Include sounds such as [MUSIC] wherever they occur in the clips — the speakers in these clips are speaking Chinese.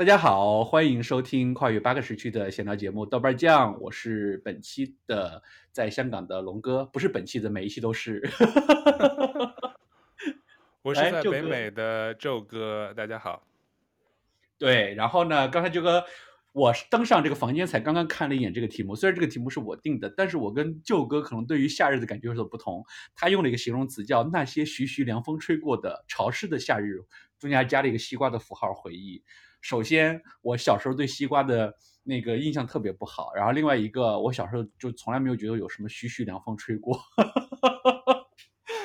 大家好，欢迎收听跨越八个时区的闲聊节目《豆瓣酱》，我是本期的在香港的龙哥，不是本期的每一期都是。[LAUGHS] 我是在北美的宙哥，大家好。对，然后呢，刚才舅哥，我登上这个房间才刚刚看了一眼这个题目，虽然这个题目是我定的，但是我跟舅哥可能对于夏日的感觉有所不同。他用了一个形容词叫“那些徐徐凉风吹过的潮湿的夏日”，中间还加了一个西瓜的符号回忆。首先，我小时候对西瓜的那个印象特别不好。然后，另外一个，我小时候就从来没有觉得有什么徐徐凉风吹过。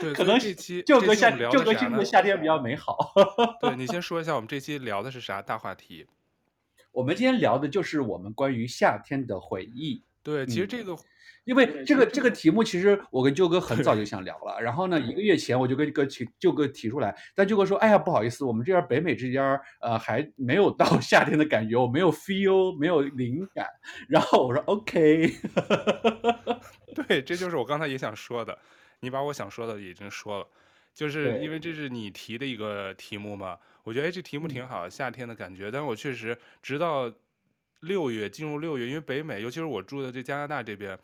对，[LAUGHS] 可能这期就跟夏就跟现在的夏天比较美好。[LAUGHS] 对，你先说一下，我们这期聊的是啥大话题？我们今天聊的就是我们关于夏天的回忆。对，其实这个。嗯因为这个这个题目，其实我跟舅哥很早 [LAUGHS] 就想聊了。然后呢，一个月前我就跟个提舅哥提出来，但舅哥说：“哎呀，不好意思，我们这边北美这边呃还没有到 [LAUGHS] 夏天的感觉，我没有 feel，没有灵感。”然后我说：“OK。[LAUGHS] ”对，这就是我刚才也想说的。你把我想说的已经说了，就是因为这是你提的一个题目嘛。我觉得哎这题目挺好，夏天的感觉。但是我确实直到六月进入六月，因为北美，尤其是我住的这加拿大这边。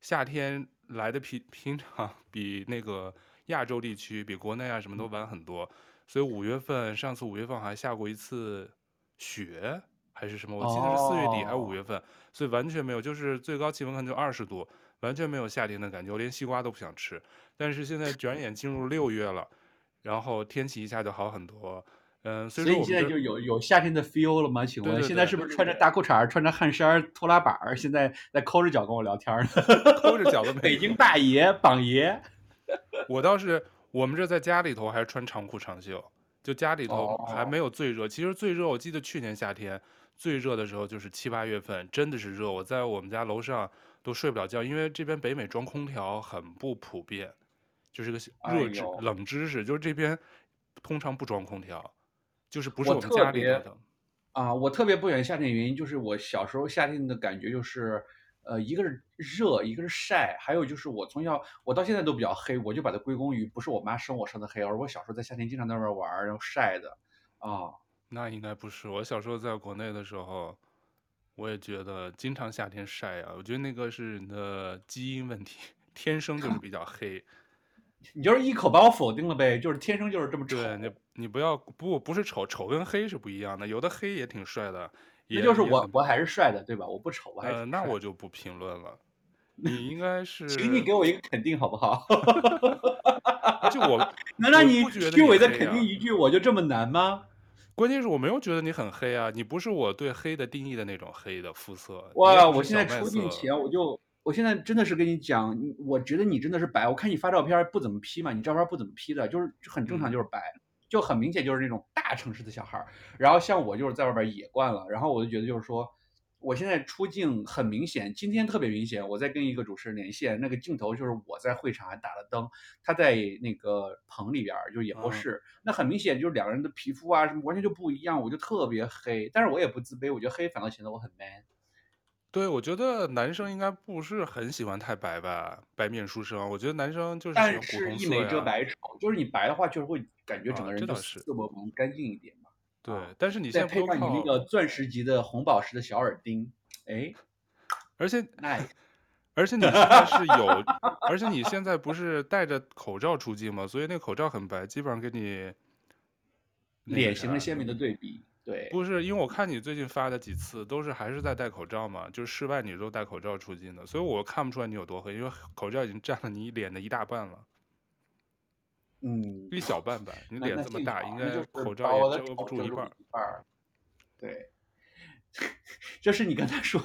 夏天来的平平常比那个亚洲地区比国内啊什么都晚很多，所以五月份上次五月份还下过一次雪还是什么，我记得是四月底还是五月份，所以完全没有，就是最高气温可能就二十度，完全没有夏天的感觉，我连西瓜都不想吃。但是现在转眼进入六月了，然后天气一下就好很多。嗯，所以，你现在就有有夏天的 feel 了吗？请问现在是不是穿着大裤衩、穿着汗衫、拖拉板儿，现在在抠着脚跟我聊天呢？[LAUGHS] 抠着脚的北京大爷榜爷。[LAUGHS] 我倒是，我们这在家里头还是穿长裤长袖，就家里头还没有最热。其实最热，我记得去年夏天最热的时候就是七八月份，真的是热。我在我们家楼上都睡不了觉，因为这边北美装空调很不普遍，就是个热知冷知识，就是这边通常不装空调。就是不是我们家里的啊，我特别不喜欢夏天的原因就是我小时候夏天的感觉就是，呃，一个是热，一个是晒，还有就是我从小我到现在都比较黑，我就把它归功于不是我妈生我生的黑，而我小时候在夏天经常在外面玩，然后晒的啊。那应该不是，我小时候在国内的时候，我也觉得经常夏天晒啊，我觉得那个是你的基因问题，[LAUGHS] 天生就是比较黑。你就是一口把我否定了呗，就是天生就是这么丑。对，你你不要不不是丑，丑跟黑是不一样的，有的黑也挺帅的。也就是我我还是帅的，对吧？我不丑，我还是。呃，那我就不评论了。你应该是，[LAUGHS] 请你给我一个肯定好不好？[LAUGHS] 就我能让你虚伪的肯定一句，我就这么难吗？关键是我没有觉得你很黑啊，你不是我对黑的定义的那种黑的肤色。哇，我现在出镜前我就。我现在真的是跟你讲，我觉得你真的是白。我看你发照片不怎么 P 嘛，你照片不怎么 P 的，就是很正常，就是白，就很明显就是那种大城市的小孩。然后像我就是在外边野惯了，然后我就觉得就是说，我现在出镜很明显，今天特别明显。我在跟一个主持人连线，那个镜头就是我在会场还打了灯，他在那个棚里边就是演播室，那很明显就是两个人的皮肤啊什么完全就不一样，我就特别黑，但是我也不自卑，我觉得黑反倒显得我很 man。对，我觉得男生应该不是很喜欢太白吧，白面书生。我觉得男生就是喜欢古铜色，但是一眉遮百丑，就是你白的话，就是会感觉整个人就是色薄蒙干净一点嘛。对，但是你现在配上你那个钻石级的红宝石的小耳钉，哎，而且，而且你现在是有，[LAUGHS] 而且你现在不是戴着口罩出镜吗？所以那个口罩很白，基本上跟你脸型的鲜明的对比。对，不是，因为我看你最近发的几次都是还是在戴口罩嘛，就是室外你都戴口罩出镜的，所以我看不出来你有多黑，因为口罩已经占了你脸的一大半了。嗯，一小半吧，[LAUGHS] 你脸这么大，应该口罩也遮不住一半。对，[LAUGHS] 这是你刚才说，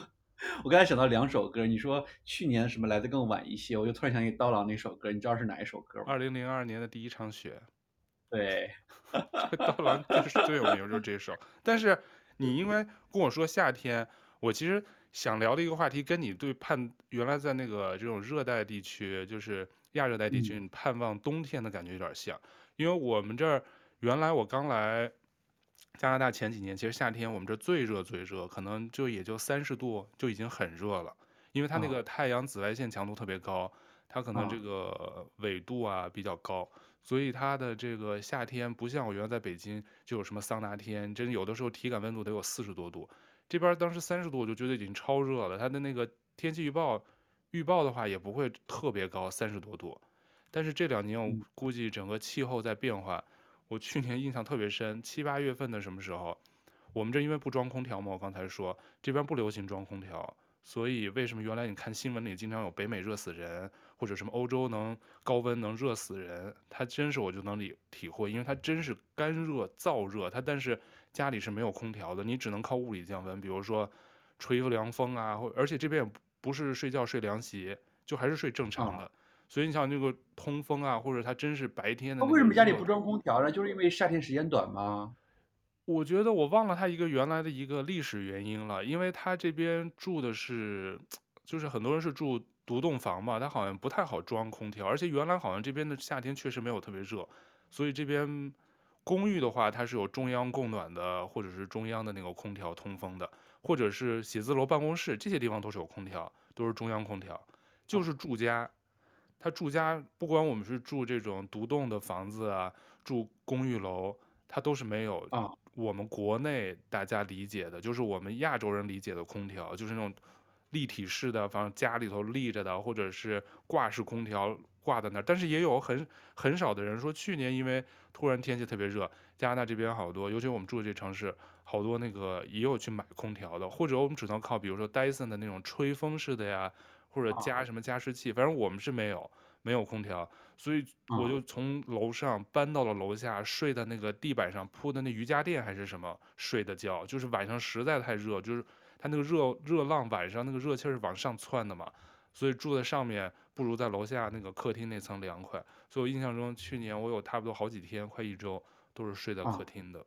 我刚才想到两首歌，你说去年什么来的更晚一些，我就突然想起刀郎那首歌，你知道是哪一首歌吗？二零零二年的第一场雪。对，[LAUGHS] 刀郎就是最有名就是这首。但是你因为跟我说夏天，我其实想聊的一个话题，跟你对盼原来在那个这种热带地区，就是亚热带地区，你盼望冬天的感觉有点像。因为我们这儿原来我刚来加拿大前几年，其实夏天我们这最热最热，可能就也就三十度就已经很热了，因为它那个太阳紫外线强度特别高，它可能这个纬度啊比较高。所以它的这个夏天不像我原来在北京就有什么桑拿天，真有的时候体感温度得有四十多度，这边当时三十度我就觉得已经超热了。它的那个天气预报预报的话也不会特别高，三十多度。但是这两年我估计整个气候在变化。我去年印象特别深，七八月份的什么时候，我们这因为不装空调嘛，我刚才说这边不流行装空调。所以为什么原来你看新闻里经常有北美热死人，或者什么欧洲能高温能热死人？它真是我就能理体会，因为它真是干热燥热，它但是家里是没有空调的，你只能靠物理降温，比如说吹个凉风啊，或而且这边也不是睡觉睡凉席，就还是睡正常的。所以你想那个通风啊，或者它真是白天的。为什么家里不装空调呢？就是因为夏天时间短吗？我觉得我忘了他一个原来的一个历史原因了，因为他这边住的是，就是很多人是住独栋房嘛，他好像不太好装空调，而且原来好像这边的夏天确实没有特别热，所以这边公寓的话，它是有中央供暖的，或者是中央的那个空调通风的，或者是写字楼办公室这些地方都是有空调，都是中央空调，就是住家，他住家不管我们是住这种独栋的房子啊，住公寓楼，它都是没有啊。我们国内大家理解的，就是我们亚洲人理解的空调，就是那种立体式的，反正家里头立着的，或者是挂式空调挂在那儿。但是也有很很少的人说，去年因为突然天气特别热，加拿大这边好多，尤其我们住的这城市，好多那个也有去买空调的，或者我们只能靠，比如说戴森的那种吹风式的呀，或者加什么加湿器，反正我们是没有。没有空调，所以我就从楼上搬到了楼下，睡在那个地板上铺的那瑜伽垫还是什么睡的觉，就是晚上实在太热，就是它那个热热浪晚上那个热气是往上窜的嘛，所以住在上面不如在楼下那个客厅那层凉快。所以我印象中去年我有差不多好几天，快一周都是睡在客厅的。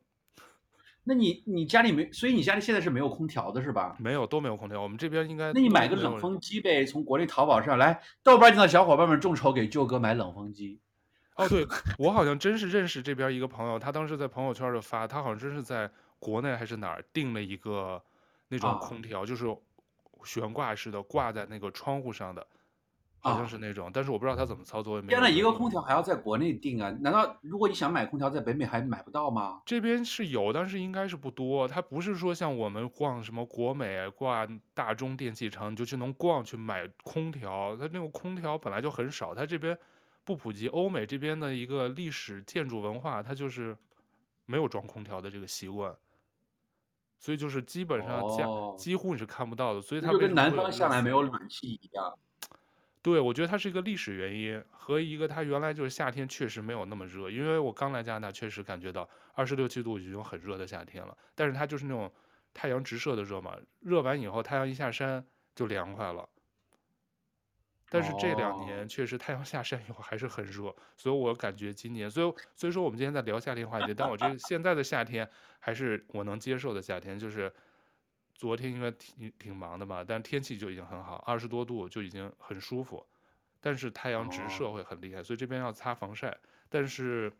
那你你家里没，所以你家里现在是没有空调的是吧？没有，都没有空调。我们这边应该。那你买个冷风机呗，从国内淘宝上来，豆瓣上的小伙伴们众筹给舅哥买冷风机。哦，对，[LAUGHS] 我好像真是认识这边一个朋友，他当时在朋友圈就发，他好像真是在国内还是哪儿订了一个那种空调，啊、就是悬挂式的，挂在那个窗户上的。好像是那种，但是我不知道他怎么操作。天呐，一个空调还要在国内订啊？难道如果你想买空调，在北美还买不到吗？这边是有，但是应该是不多。它不是说像我们逛什么国美、逛大中电器城，你就去能逛去买空调。它那个空调本来就很少，它这边不普及。欧美这边的一个历史建筑文化，它就是没有装空调的这个习惯，所以就是基本上家、哦、几乎你是看不到的。所以它就跟南方向来没有暖气一样。对，我觉得它是一个历史原因和一个它原来就是夏天确实没有那么热，因为我刚来加拿大确实感觉到二十六七度已经很热的夏天了，但是它就是那种太阳直射的热嘛，热完以后太阳一下山就凉快了。但是这两年确实太阳下山以后还是很热，所以我感觉今年，所以所以说我们今天在聊夏天话题，但我这现在的夏天还是我能接受的夏天，就是。昨天应该挺挺忙的吧，但天气就已经很好，二十多度就已经很舒服，但是太阳直射会很厉害，所以这边要擦防晒。但是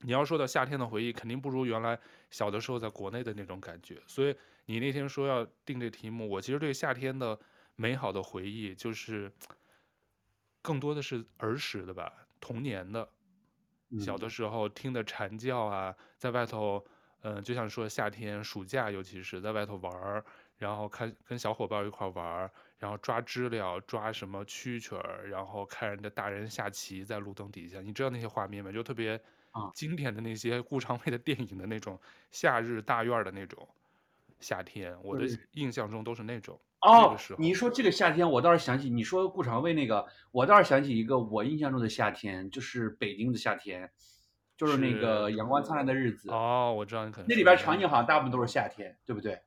你要说到夏天的回忆，肯定不如原来小的时候在国内的那种感觉。所以你那天说要定这题目，我其实对夏天的美好的回忆就是更多的是儿时的吧，童年的，小的时候听的蝉叫啊，在外头。嗯，就像说夏天暑假，尤其是在外头玩儿，然后看跟小伙伴一块玩儿，然后抓知了，抓什么蛐蛐儿，然后看人家大人下棋在路灯底下，你知道那些画面吗？就特别经典的那些顾长卫的电影的那种夏日大院的那种夏天，我的印象中都是那种。哦，你一说这个夏天，我倒是想起你说顾长卫那个，我倒是想起一个我印象中的夏天，就是北京的夏天。就是那个阳光灿烂的日子哦，我知道你可能那里边场景好像大部分都是夏天，对不对？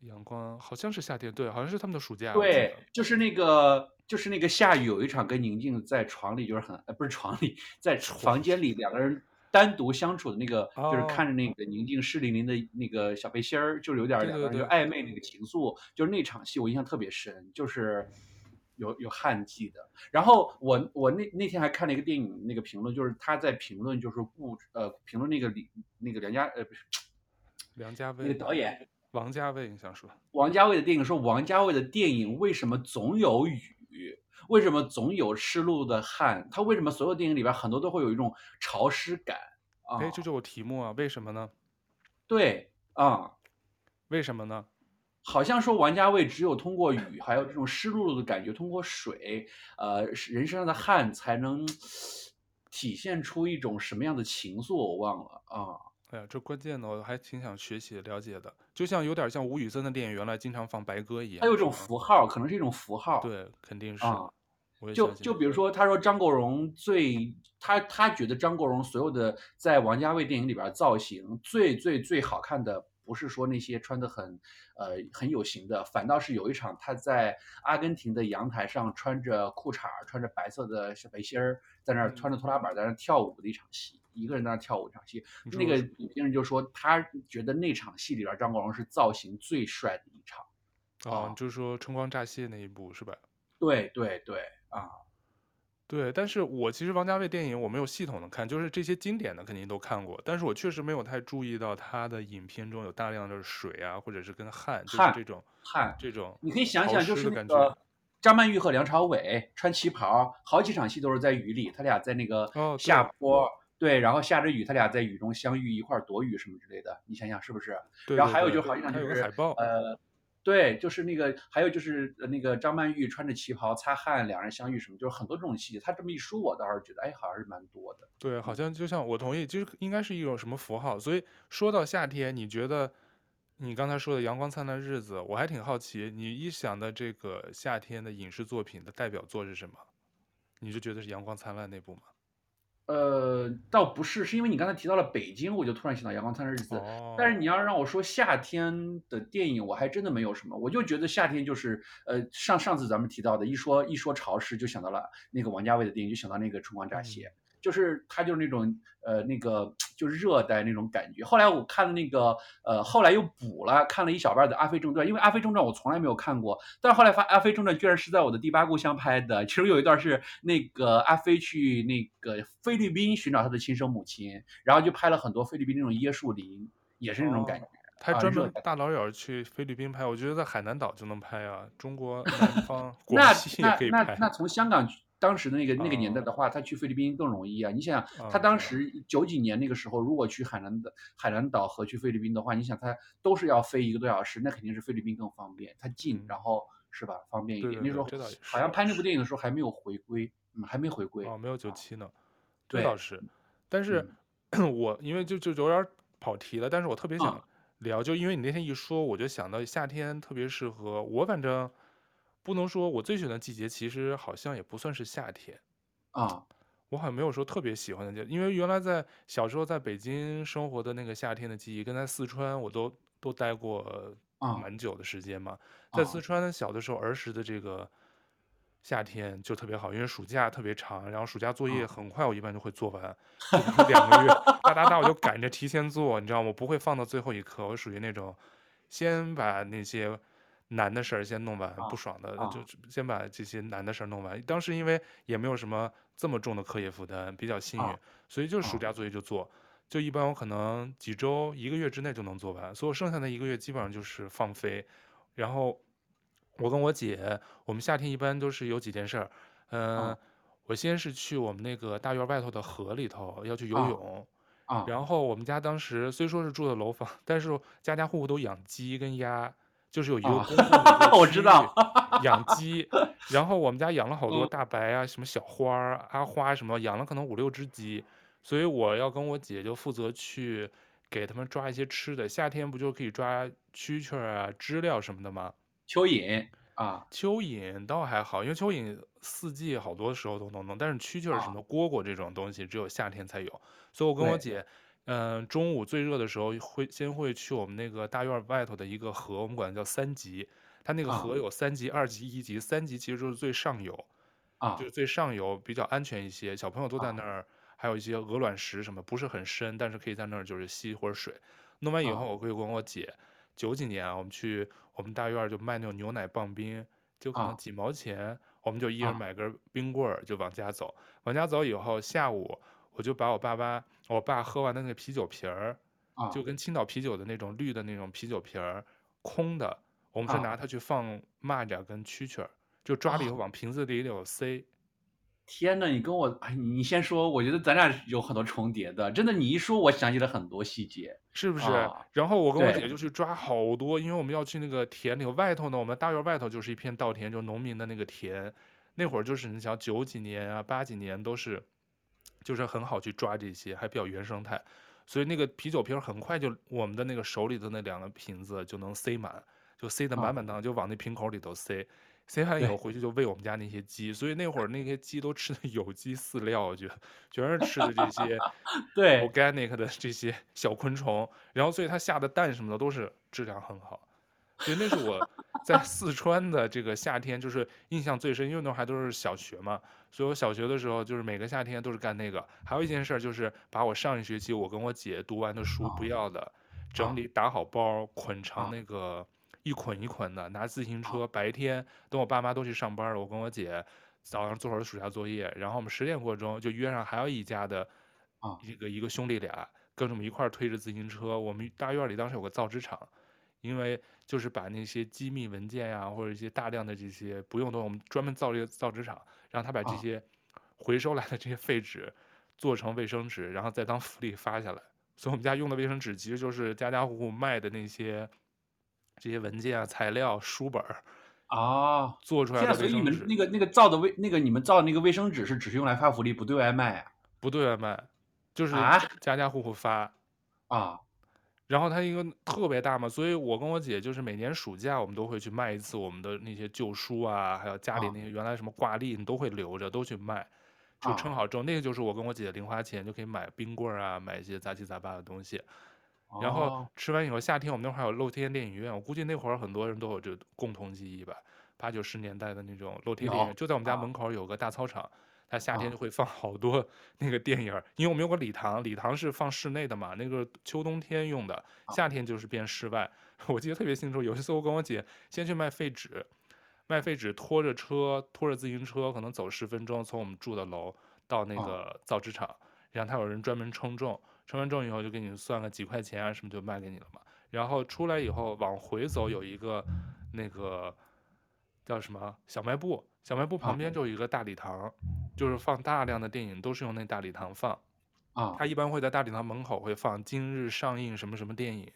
阳光好像是夏天，对，好像是他们的暑假。对，就是那个，就是那个下雨有一场跟宁静在床里，就是很呃，不是床里，在房间里两个人单独相处的那个，就是看着那个宁静湿淋淋的那个小背心儿，就是有点两个人就暧昧那个情愫，就是那场戏我印象特别深，就是。有有旱季的，然后我我那那天还看了一个电影，那个评论就是他在评论就是顾呃评论那个李那个梁家呃不是 [TSK] 梁家卫那个导演王家卫，你想说王家卫的电影说王家卫的电影为什么总有雨？为什么总有湿漉漉的汗？他为什么所有电影里边很多都会有一种潮湿感啊？哎，这就是我题目啊，为什么呢？对啊，为什么呢？好像说王家卫只有通过雨，还有这种湿漉漉的感觉，通过水，呃，人身上的汗才能体现出一种什么样的情愫？我忘了啊。哎呀，这关键的我还挺想学习了解的，就像有点像吴宇森的电影，原来经常放白鸽一样。它有一种符号，可能是一种符号。对，肯定是。啊，就就比如说，他说张国荣最他他觉得张国荣所有的在王家卫电影里边造型最最最好看的。不是说那些穿的很，呃，很有型的，反倒是有一场他在阿根廷的阳台上穿着裤衩，穿着白色的小背心儿，在那儿穿着拖拉板在那儿跳舞的一场戏，一个人在那儿跳舞一场戏。那个影评人就说，他觉得那场戏里边张国荣是造型最帅的一场。哦，就是说春光乍泄那一部是吧？对对对，啊。对，但是我其实王家卫电影我没有系统的看，就是这些经典的肯定都看过，但是我确实没有太注意到他的影片中有大量的水啊，或者是跟汗，汗就是这种汗这种。你可以想想，就是那个张曼玉和梁朝伟穿旗袍，好几场戏都是在雨里，他俩在那个下坡，哦、对，对，然后下着雨，他俩在雨中相遇，一块躲雨什么之类的，你想想是不是？对对对，然后还有就好几场就是海报呃。对，就是那个，还有就是那个张曼玉穿着旗袍擦汗，两人相遇什么，就是很多这种细节。他这么一说，我倒是觉得，哎，好像是蛮多的。对，好像就像我同意，就是应该是一种什么符号。所以说到夏天，你觉得你刚才说的《阳光灿烂日子》，我还挺好奇，你一想到这个夏天的影视作品的代表作是什么？你就觉得是《阳光灿烂》那部吗？呃，倒不是，是因为你刚才提到了北京，我就突然想到《阳光灿烂日子》。但是你要让我说夏天的电影，我还真的没有什么。我就觉得夏天就是，呃，上上次咱们提到的，一说一说潮湿，就想到了那个王家卫的电影，就想到那个《春光乍泄》。嗯就是他就是那种呃那个就是热带那种感觉。后来我看了那个呃后来又补了看了一小半的《阿飞正传》，因为《阿飞正传》我从来没有看过，但是后来发《阿飞正传》居然是在我的第八故乡拍的。其中有一段是那个阿飞去那个菲律宾寻找他的亲生母亲，然后就拍了很多菲律宾那种椰树林，也是那种感觉。他专门大老远去菲律宾拍，我觉得在海南岛就能拍啊，中国南方 [LAUGHS] 广西也可以拍。那那那那从香港。当时的那个那个年代的话，他去菲律宾更容易啊！你想想，他当时九几年那个时候，如果去海南的海南岛和去菲律宾的话，你想他都是要飞一个多小时，那肯定是菲律宾更方便，它近，然后是吧，方便一点。那时候好像拍那部电影的时候还没有回归，嗯，还没回归哦，没有九七呢，这倒是。但是 [CLEARS THROAT] 我因为就就有点跑题了，但是我特别想聊，就因为你那天一说，我就想到夏天特别适合我，反正。不能说我最喜欢的季节，其实好像也不算是夏天，啊，我好像没有说特别喜欢的季节，因为原来在小时候在北京生活的那个夏天的记忆，跟在四川我都都待过蛮久的时间嘛，在四川小的时候儿时的这个夏天就特别好，因为暑假特别长，然后暑假作业很快，我一般就会做完，两个月哒哒哒我就赶着提前做，你知道吗？我不会放到最后一刻，我属于那种先把那些。难的事儿先弄完，不爽的就先把这些难的事儿弄完。当时因为也没有什么这么重的课业负担，比较幸运，所以就暑假作业就做，就一般我可能几周、一个月之内就能做完。所以我剩下的一个月基本上就是放飞。然后我跟我姐，我们夏天一般都是有几件事儿。嗯，我先是去我们那个大院外头的河里头要去游泳。然后我们家当时虽说是住的楼房，[LAUGHS] 但是家家户户都养鸡跟鸭。就是有一个公共我知道养鸡，然后我们家养了好多大白啊，什么小花儿、阿花什么，养了可能五六只鸡，所以我要跟我姐就负责去给他们抓一些吃的。夏天不就可以抓蛐蛐啊、知了什么的吗？蚯蚓啊，蚯蚓倒还好，因为蚯蚓四季好多时候都能弄，但是蛐蛐什么蝈蝈这种东西只有夏天才有，所以我跟我姐。嗯，中午最热的时候会先会去我们那个大院外头的一个河，我们管它叫三级。它那个河有三级、二级、一级，三级其实就是最上游，啊，就是最上游比较安全一些，小朋友都在那儿，还有一些鹅卵石什么，不是很深，但是可以在那儿就是吸会儿水。弄完以后，我会跟我姐，九几年啊，我们去我们大院就卖那种牛奶棒冰，就可能几毛钱，我们就一人买根冰棍儿就往家走。往家走以后，下午。我就把我爸爸，我爸喝完的那个啤酒瓶儿，就跟青岛啤酒的那种绿的那种啤酒瓶儿，空的，我们是拿它去放蚂蚱跟蛐蛐儿，就抓了以后往瓶子里头塞。天呐，你跟我，哎，你先说，我觉得咱俩有很多重叠的，真的，你一说，我想起了很多细节，是不是？啊、然后我跟我姐就去抓好多，因为我们要去那个田里头，外头呢，我们大院外头就是一片稻田，就农民的那个田，那会儿就是你想九几年啊，八几年都是，就是很好去抓这些，还比较原生态，所以那个啤酒瓶很快就我们的那个手里的那两个瓶子就能塞满，就塞得满满当，就往那瓶口里头塞。塞完以后回去就喂我们家那些鸡，所以那会儿那些鸡都吃的 [LAUGHS] 有机饲料，我觉得全是吃的这些 [LAUGHS] 对。organic 的这些小昆虫，然后所以它下的蛋什么的都是质量很好，所以那是我在四川的这个夏天就是印象最深，因为那会还都是小学嘛，所以我小学的时候就是每个夏天都是干那个。还有一件事就是把我上一学期我跟我姐读完的书不要的，整理打好包，捆成那个。一捆一捆的，拿自行车，白天等我爸妈都去上班了，我跟我姐早上做会儿暑假作业，然后我们十点过钟就约上还有一家的，一个一个兄弟俩跟着我们一块儿推着自行车。我们大院里当时有个造纸厂，因为就是把那些机密文件呀、啊、或者一些大量的这些不用的，我们专门造这个造纸厂，让他把这些回收来的这些废纸做成卫生纸，然后再当福利发下来。所以我们家用的卫生纸其实就是家家户户卖的那些。这些文件啊、材料、书本儿啊，做出来的卫生纸。所以你们那个那个造的卫那个你们造的那个卫生纸是只是用来发福利，不对外卖啊？不对外卖，就是家家户户发啊。然后它一个特别大嘛，所以我跟我姐就是每年暑假我们都会去卖一次我们的那些旧书啊，还有家里那些原来什么挂历，你都会留着，都去卖，就称好之后，那个就是我跟我姐的零花钱，就可以买冰棍儿啊，买一些杂七杂八的东西。然后吃完以后，夏天我们那会儿有露天电影院，我估计那会儿很多人都有这共同记忆吧。八九十年代的那种露天电影院，就在我们家门口有个大操场，它夏天就会放好多那个电影。因为我们有个礼堂，礼堂是放室内的嘛，那个秋冬天用的，夏天就是变室外。[LAUGHS] 我记得特别清楚，有一次我跟我姐先去卖废纸，卖废纸拖着车，拖着自行车，可能走十分钟从我们住的楼到那个造纸厂，然后他有人专门称重。称完重以后就给你算个几块钱啊什么就卖给你了嘛，然后出来以后往回走有一个那个叫什么小卖部，小卖部旁边就有一个大礼堂，就是放大量的电影都是用那大礼堂放，啊，他一般会在大礼堂门口会放今日上映什么什么电影，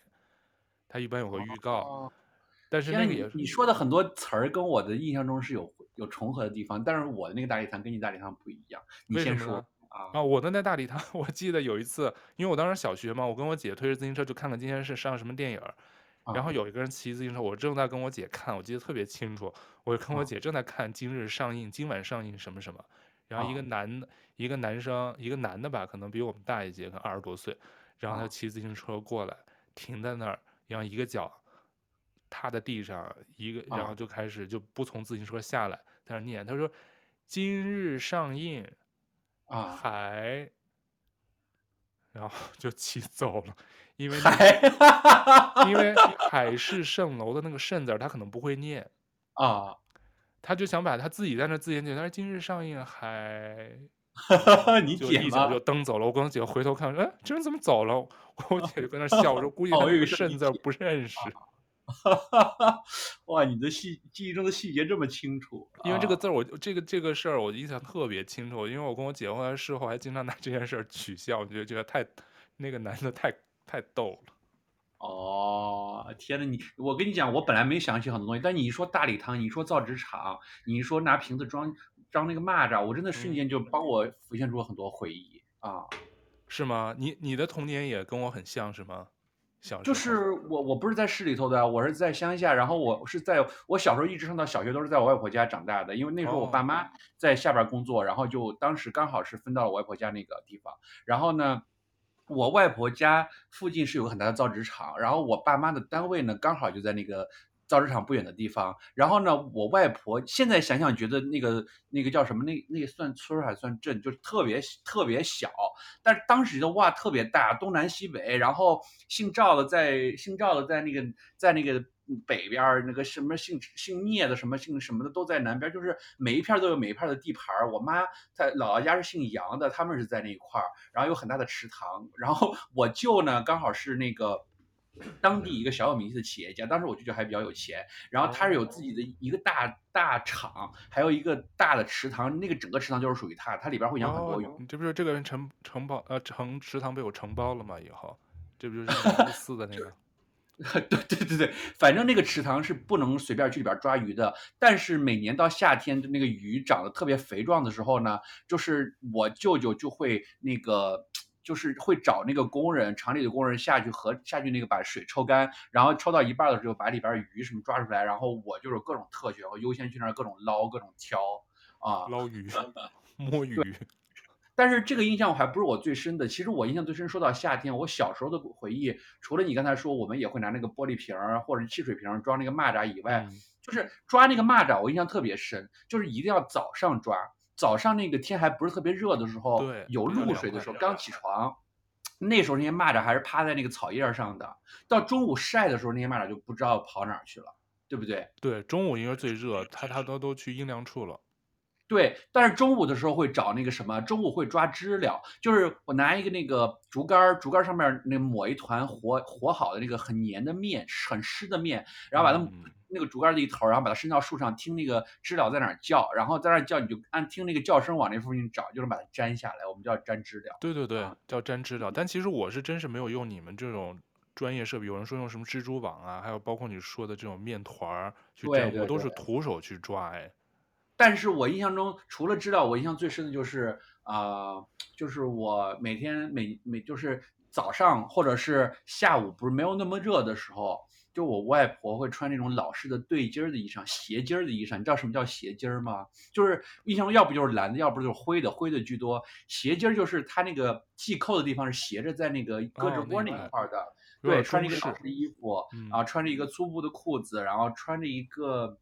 他一般有个预告，但是那个也是你说的很多词儿跟我的印象中是有有重合的地方，但是我的那个大礼堂跟你大礼堂不一样，你先说。啊，我的那大礼堂，[LAUGHS] 我记得有一次，因为我当时小学嘛，我跟我姐推着自行车就看看今天是上什么电影，然后有一个人骑自行车，我正在跟我姐看，我记得特别清楚，我就跟我姐正在看今日上映，今晚上映什么什么，然后一个男的，一个男生，一个男的吧，可能比我们大一届，可能二十多岁，然后他骑自行车过来，停在那儿，然后一个脚踏在地上，一个，然后就开始就不从自行车下来，在那念，他说今日上映。啊，还，然后 [LAUGHS] 就骑走了，因为海，因为 [LAUGHS] 海市蜃楼的那个蜃字，他可能不会念啊，他就想把他自己在那自言自语，他说今日上映海，[LAUGHS] 你姐一走就蹬走了。我跟我姐回头看，哎，这人怎么走了？我姐就跟那笑，我 [LAUGHS] 说估计他这个蜃字不认识。哈哈哈！哇，你的细记忆中的细节这么清楚，因为这个字儿，我这个这个事儿，我印象特别清楚。因为我跟我姐后来事后还经常拿这件事儿取笑，我觉得觉得太那个男的太太逗了。哦，天呐，你我跟你讲，我本来没想起很多东西，但你一说大礼堂，你一说造纸厂，你一说拿瓶子装装那个蚂蚱，我真的瞬间就帮我浮现出了很多回忆啊。是吗？你你的童年也跟我很像是吗？就是我，我不是在市里头的，我是在乡下。然后我是在我小时候一直上到小学都是在我外婆家长大的，因为那时候我爸妈在下边工作，然后就当时刚好是分到了我外婆家那个地方。然后呢，我外婆家附近是有个很大的造纸厂，然后我爸妈的单位呢刚好就在那个。造纸厂不远的地方，然后呢，我外婆现在想想觉得那个那个叫什么，那那个算村还算镇，就特别特别小，但是当时的哇特别大，东南西北，然后姓赵的在姓赵的在那个在那个北边，那个什么姓姓聂的什么姓什么的都在南边，就是每一片都有每一片的地盘。我妈在姥姥家是姓杨的，他们是在那一块儿，然后有很大的池塘，然后我舅呢刚好是那个。当地一个小有名气的企业家，当时我舅舅还比较有钱，然后他是有自己的一个大大厂，还有一个大的池塘，那个整个池塘就是属于他，他里边会养很多鱼。你这不是这个人承承包呃承池塘被我承包了吗？以后这不就是 [LAUGHS] 类似的那个？[LAUGHS] 对对对对，反正那个池塘是不能随便去里边抓鱼的。但是每年到夏天，那个鱼长得特别肥壮的时候呢，就是我舅舅就会那个，就是会找那个工人，厂里的工人下去河下去那个把水抽干，然后抽到一半的时候把里边鱼什么抓出来，然后我就是各种特权，我优先去那儿各种捞各种挑啊，捞鱼 [LAUGHS] 摸鱼。但是这个印象还不是我最深的。其实我印象最深，说到夏天，我小时候的回忆，除了你刚才说我们也会拿那个玻璃瓶儿或者汽水瓶装那个蚂蚱以外，就是抓那个蚂蚱，我印象特别深，就是一定要早上抓，早上那个天还不是特别热的时候，有露水的时候，刚起床，那时候那些蚂蚱还是趴在那个草叶上的。到中午晒的时候，那些蚂蚱就不知道跑哪儿去了，对不对？对，中午因为最热，它它都都去阴凉处了。对，但是中午的时候会找那个什么，中午会抓知了，就是我拿一个那个竹竿，竹竿上面那抹一团和和好的那个很黏的面，很湿的面，然后把它、嗯、那个竹竿的一头，然后把它伸到树上，听那个知了在哪儿叫，然后在那儿叫，你就按听那个叫声往那附近找，就能把它粘下来，我们叫粘知了。对对对，叫粘知了。但其实我是真是没有用你们这种专业设备，有人说用什么蜘蛛网啊，还有包括你说的这种面团去粘，我都是徒手去抓，哎。但是我印象中，除了知道，我印象最深的就是啊、呃，就是我每天每每就是早上或者是下午，不是没有那么热的时候，就我外婆会穿那种老式的对襟儿的衣裳，斜襟儿的衣裳。你知道什么叫斜襟儿吗？就是印象中要不就是蓝的，要不就是灰的，灰的居多。斜襟儿就是它那个系扣的地方是斜着在那个胳肢窝那一块的。哦、对，穿着一个老式的衣服，然后穿着一个粗布的裤子，然后穿着一个。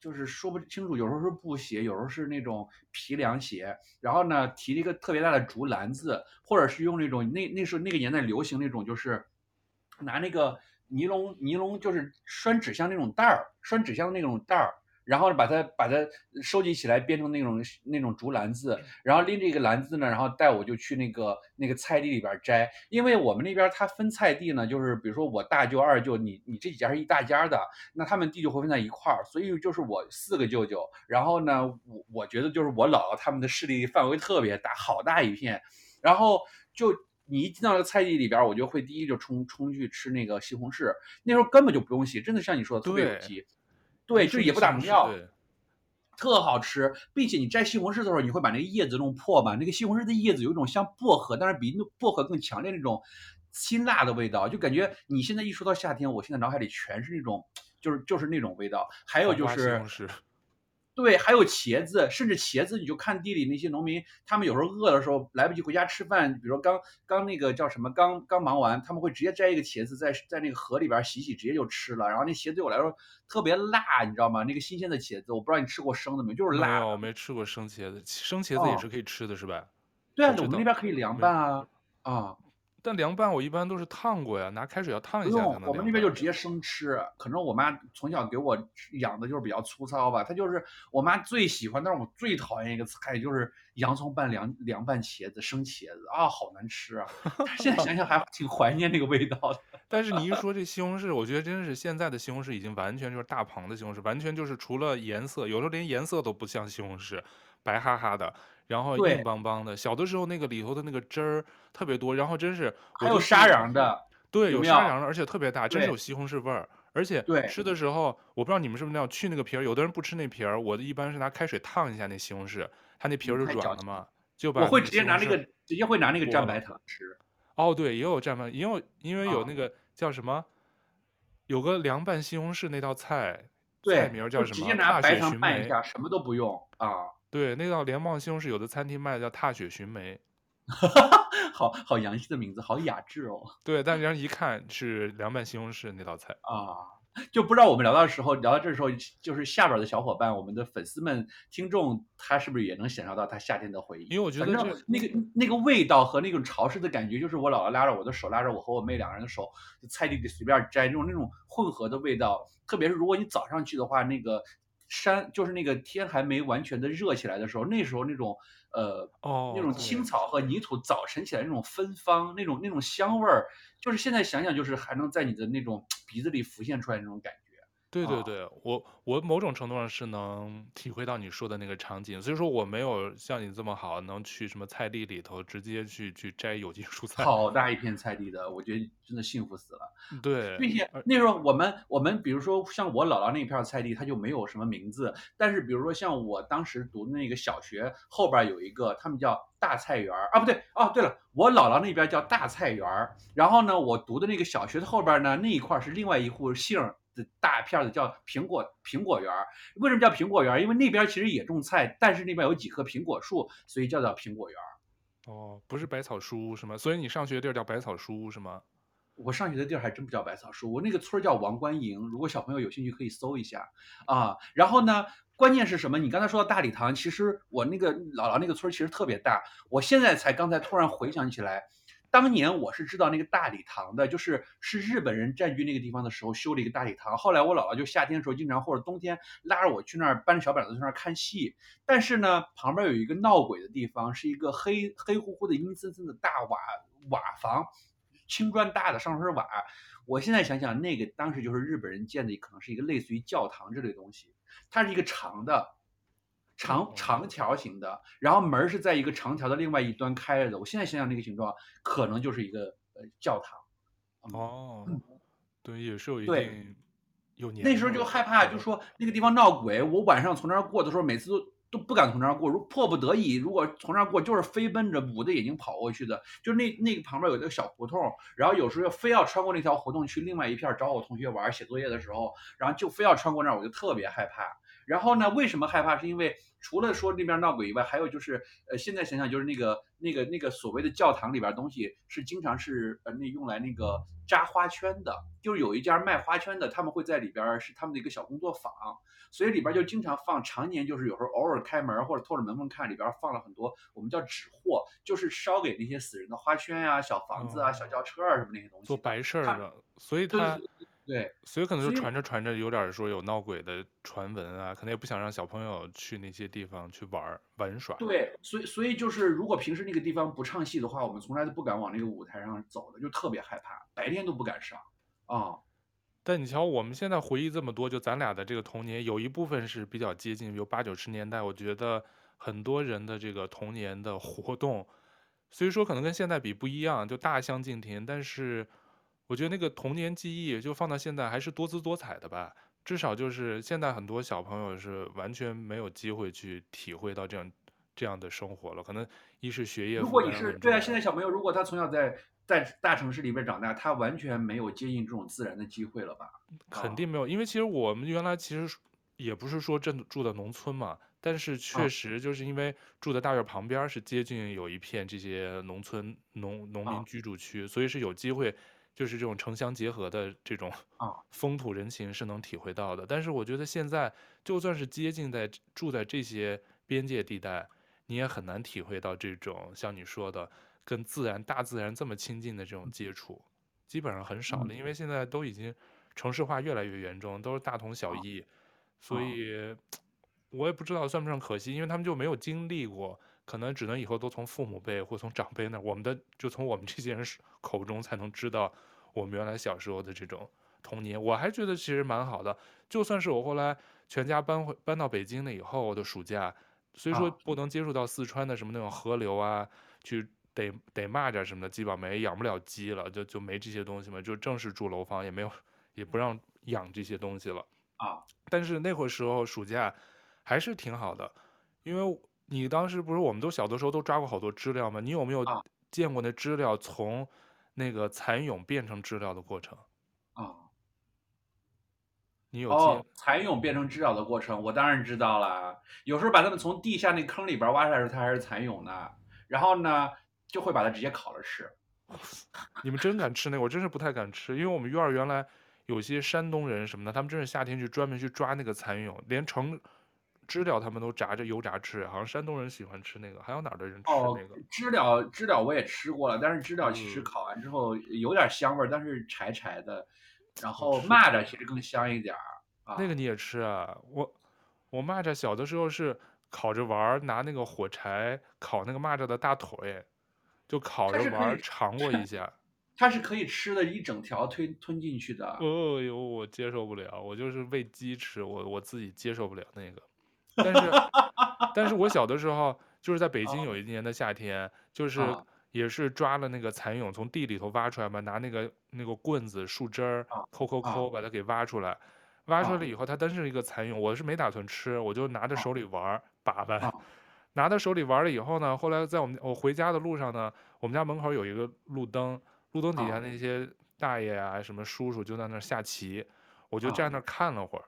就是说不清楚，有时候是布鞋，有时候是那种皮凉鞋，然后呢，提了一个特别大的竹篮子，或者是用那种那那时候那个年代流行那种，就是拿那个尼龙尼龙，就是拴纸箱那种袋儿，拴纸箱那种袋儿。然后把它把它收集起来，编成那种那种竹篮子，然后拎着一个篮子呢，然后带我就去那个那个菜地里边摘，因为我们那边它分菜地呢，就是比如说我大舅二舅，你你这几家是一大家的，那他们地就会分在一块儿，所以就是我四个舅舅，然后呢，我我觉得就是我姥姥他们的势力范围特别大，好大一片，然后就你一进到那个菜地里边，我就会第一就冲冲去吃那个西红柿，那时候根本就不用洗，真的像你说的特别有机。对，就也不打农药，特好吃，并且你摘西红柿的时候，你会把那个叶子弄破嘛？那个西红柿的叶子有一种像薄荷，但是比薄荷更强烈那种辛辣的味道，就感觉你现在一说到夏天，我现在脑海里全是那种，就是就是那种味道。还有就是。对，还有茄子，甚至茄子，你就看地里那些农民，他们有时候饿的时候来不及回家吃饭，比如说刚刚那个叫什么，刚刚忙完，他们会直接摘一个茄子，在在那个河里边洗洗，直接就吃了。然后那茄子对我来说特别辣，你知道吗？那个新鲜的茄子，我不知道你吃过生的没，就是辣。没有，我没吃过生茄子，生茄子也是可以吃的，哦、是吧？对啊，我们那边可以凉拌啊，啊。但凉拌我一般都是烫过呀，拿开水要烫一下。我们那边就直接生吃，可能我妈从小给我养的就是比较粗糙吧。她就是我妈最喜欢，但是我最讨厌一个菜就是洋葱拌凉凉拌茄子，生茄子啊，好难吃啊！[LAUGHS] 现在想想还挺怀念那个味道的。[LAUGHS] 但是你一说这西红柿，我觉得真是现在的西红柿已经完全就是大棚的西红柿，完全就是除了颜色，有时候连颜色都不像西红柿，白哈哈的。然后硬邦邦的，小的时候那个里头的那个汁儿特别多，然后真是还有沙瓤的，对，有沙瓤的，而且特别大，真是有西红柿味儿。而且吃的时候，我不知道你们是不是那样去那个皮儿，有的人不吃那皮儿，我的一般是拿开水烫一下那西红柿，它那皮儿就软了嘛，就把。我会直接拿那个，直接会拿那个蘸白糖吃。哦，对，也有蘸白，因为因为有那个叫什么，有个凉拌西红柿那道菜，菜名叫什么？直接拿白糖拌一下，什么都不用啊。对，那道连帽西红柿有的餐厅卖的叫踏雪寻梅，[LAUGHS] 好好洋气的名字，好雅致哦。对，但人一看是凉拌西红柿那道菜啊，就不知道我们聊到的时候，聊到这时候，就是下边的小伙伴，我们的粉丝们、听众，他是不是也能享受到他夏天的回忆？因为我觉得那个那个味道和那种潮湿的感觉，就是我姥姥拉着我的手，拉着我和我妹两个人的手，就菜地里随便摘那种那种混合的味道。特别是如果你早上去的话，那个。山就是那个天还没完全的热起来的时候，那时候那种呃哦那种青草和泥土早晨起来那种芬芳，那种那种香味儿，就是现在想想就是还能在你的那种鼻子里浮现出来那种感觉。对对对，我我某种程度上是能体会到你说的那个场景，所以说我没有像你这么好，能去什么菜地里头直接去去摘有机蔬菜。好大一片菜地的，我觉得真的幸福死了。对，并且那时候我们我们比如说像我姥姥那片菜地，它就没有什么名字，但是比如说像我当时读的那个小学后边有一个，他们叫大菜园儿啊，不对哦，对了，我姥姥那边叫大菜园儿，然后呢，我读的那个小学的后边呢，那一块是另外一户姓。大片的叫苹果苹果园，为什么叫苹果园？因为那边其实也种菜，但是那边有几棵苹果树，所以叫做苹果园。哦，不是百草书屋是吗？所以你上学的地儿叫百草书屋是吗？我上学的地儿还真不叫百草书屋，我那个村儿叫王官营。如果小朋友有兴趣，可以搜一下啊。然后呢，关键是什么？你刚才说到大礼堂，其实我那个姥姥那个村其实特别大，我现在才刚才突然回想起来。当年我是知道那个大礼堂的，就是是日本人占据那个地方的时候修了一个大礼堂。后来我姥姥就夏天的时候经常或者冬天拉着我去那儿搬着小板凳去那儿看戏。但是呢，旁边有一个闹鬼的地方，是一个黑黑乎乎的阴森森的大瓦瓦房，青砖搭的，上头是瓦。我现在想想，那个当时就是日本人建的，可能是一个类似于教堂之类的东西。它是一个长的。长长条形的，然后门是在一个长条的另外一端开着的。我现在想想那个形状，可能就是一个呃教堂。哦，嗯、对，也是有一定有年。那时候就害怕，就说那个地方闹鬼。我晚上从那儿过的时候，每次都都不敢从那儿过。如迫不得已，如果从那儿过，就是飞奔着捂着眼睛跑过去的。就那那个旁边有一个小胡同，然后有时候非要穿过那条胡同去另外一片找我同学玩写作业的时候，然后就非要穿过那儿，我就特别害怕。然后呢，为什么害怕？是因为除了说那边闹鬼以外，还有就是，呃，现在想想就是那个那个那个所谓的教堂里边东西是经常是呃那用来那个扎花圈的，就是有一家卖花圈的，他们会在里边是他们的一个小工作坊，所以里边就经常放，常年就是有时候偶尔开门或者透着门缝看，里边放了很多我们叫纸货，就是烧给那些死人的花圈呀、啊、小房子啊、小轿车啊什么那些东西，做白事儿的，所以他。对，所以可能就传着传着，有点说有闹鬼的传闻啊，可能也不想让小朋友去那些地方去玩玩耍。对，所以所以就是，如果平时那个地方不唱戏的话，我们从来都不敢往那个舞台上走的，就特别害怕，白天都不敢上啊。嗯。但你瞧，我们现在回忆这么多，就咱俩的这个童年，有一部分是比较接近，比如八九十年代，我觉得很多人的这个童年的活动，虽说可能跟现在比不一样，就大相径庭，但是。我觉得那个童年记忆就放到现在还是多姿多彩的吧，至少就是现在很多小朋友是完全没有机会去体会到这样这样的生活了。可能一是学业，如果你是对啊，现在小朋友如果他从小在在大城市里边长大，他完全没有接近这种自然的机会了吧？肯定没有，因为其实我们原来其实也不是说真的住的农村嘛，但是确实就是因为住在大院旁边是接近有一片这些农村农农民居住区，所以是有机会。就是这种城乡结合的这种啊。[LAUGHS] 风土人情是能体会到的，但是我觉得现在就算是接近在住在这些边界地带，你也很难体会到这种像你说的跟自然、大自然这么亲近的这种接触，基本上很少了，因为现在都已经城市化越来越严重，都是大同小异，所以 [TSK] 我也不知道算不算可惜，因为他们就没有经历过。可能只能以后都从父母辈或从长辈那儿，我们的就从我们这些人口中才能知道我们原来小时候的这种童年。我还觉得其实蛮好的，就算是我后来全家搬回搬到北京了以后的暑假，虽说不能接触到四川的什么那种河流啊，去逮逮蚂蚱什么的，基本没养不了鸡了，就就没这些东西嘛，就正式住楼房，也没有也不让养这些东西了啊。但是那会儿时候暑假还是挺好的，因为。你当时不是我们都小的时候都抓过好多知了吗？你有没有见过那知了从那个蚕蛹变成知了的过程？啊，你有见？哦，蚕蛹变成知了的过程，我当然知道了。有时候把它们从地下那坑里边挖出来的时候，它还是蚕蛹呢。然后呢，就会把它直接烤了吃。[LAUGHS] 你们真敢吃那个？我真是不太敢吃，因为我们院儿原来有些山东人什么的，他们真是夏天去专门去抓那个蚕蛹，连成。知了他们都炸着油炸吃，好像山东人喜欢吃那个，还有哪儿的人吃那个？哦、知了知了我也吃过了，但是知了其实烤完之后有点香味儿，但是柴柴的。然后蚂蚱其实更香一点儿。那个你也吃啊？我我蚂蚱小的时候是烤着玩，拿那个火柴烤那个蚂蚱的大腿，就烤着玩，尝过一下。[LAUGHS] 它是可以吃的，一整条吞吞进去的。哦呦，我接受不了，我就是喂鸡吃，我我自己接受不了那个。但是，但是我小的时候就是在北京有一年的夏天，啊、就是也是抓了那个蚕蛹从地里头挖出来嘛，拿那个那个棍子树枝儿抠抠抠把它。给挖出来，挖出来了以后它真是一个蚕蛹，我是没打算吃，我就拿着手里玩把玩，[LAUGHS] 拿到手里玩了以后呢，后来在我们我回家的路上呢，我们家门口有一个路灯。路灯底下那些大爷啊，什么叔叔就在那下棋，我就站那看了会儿，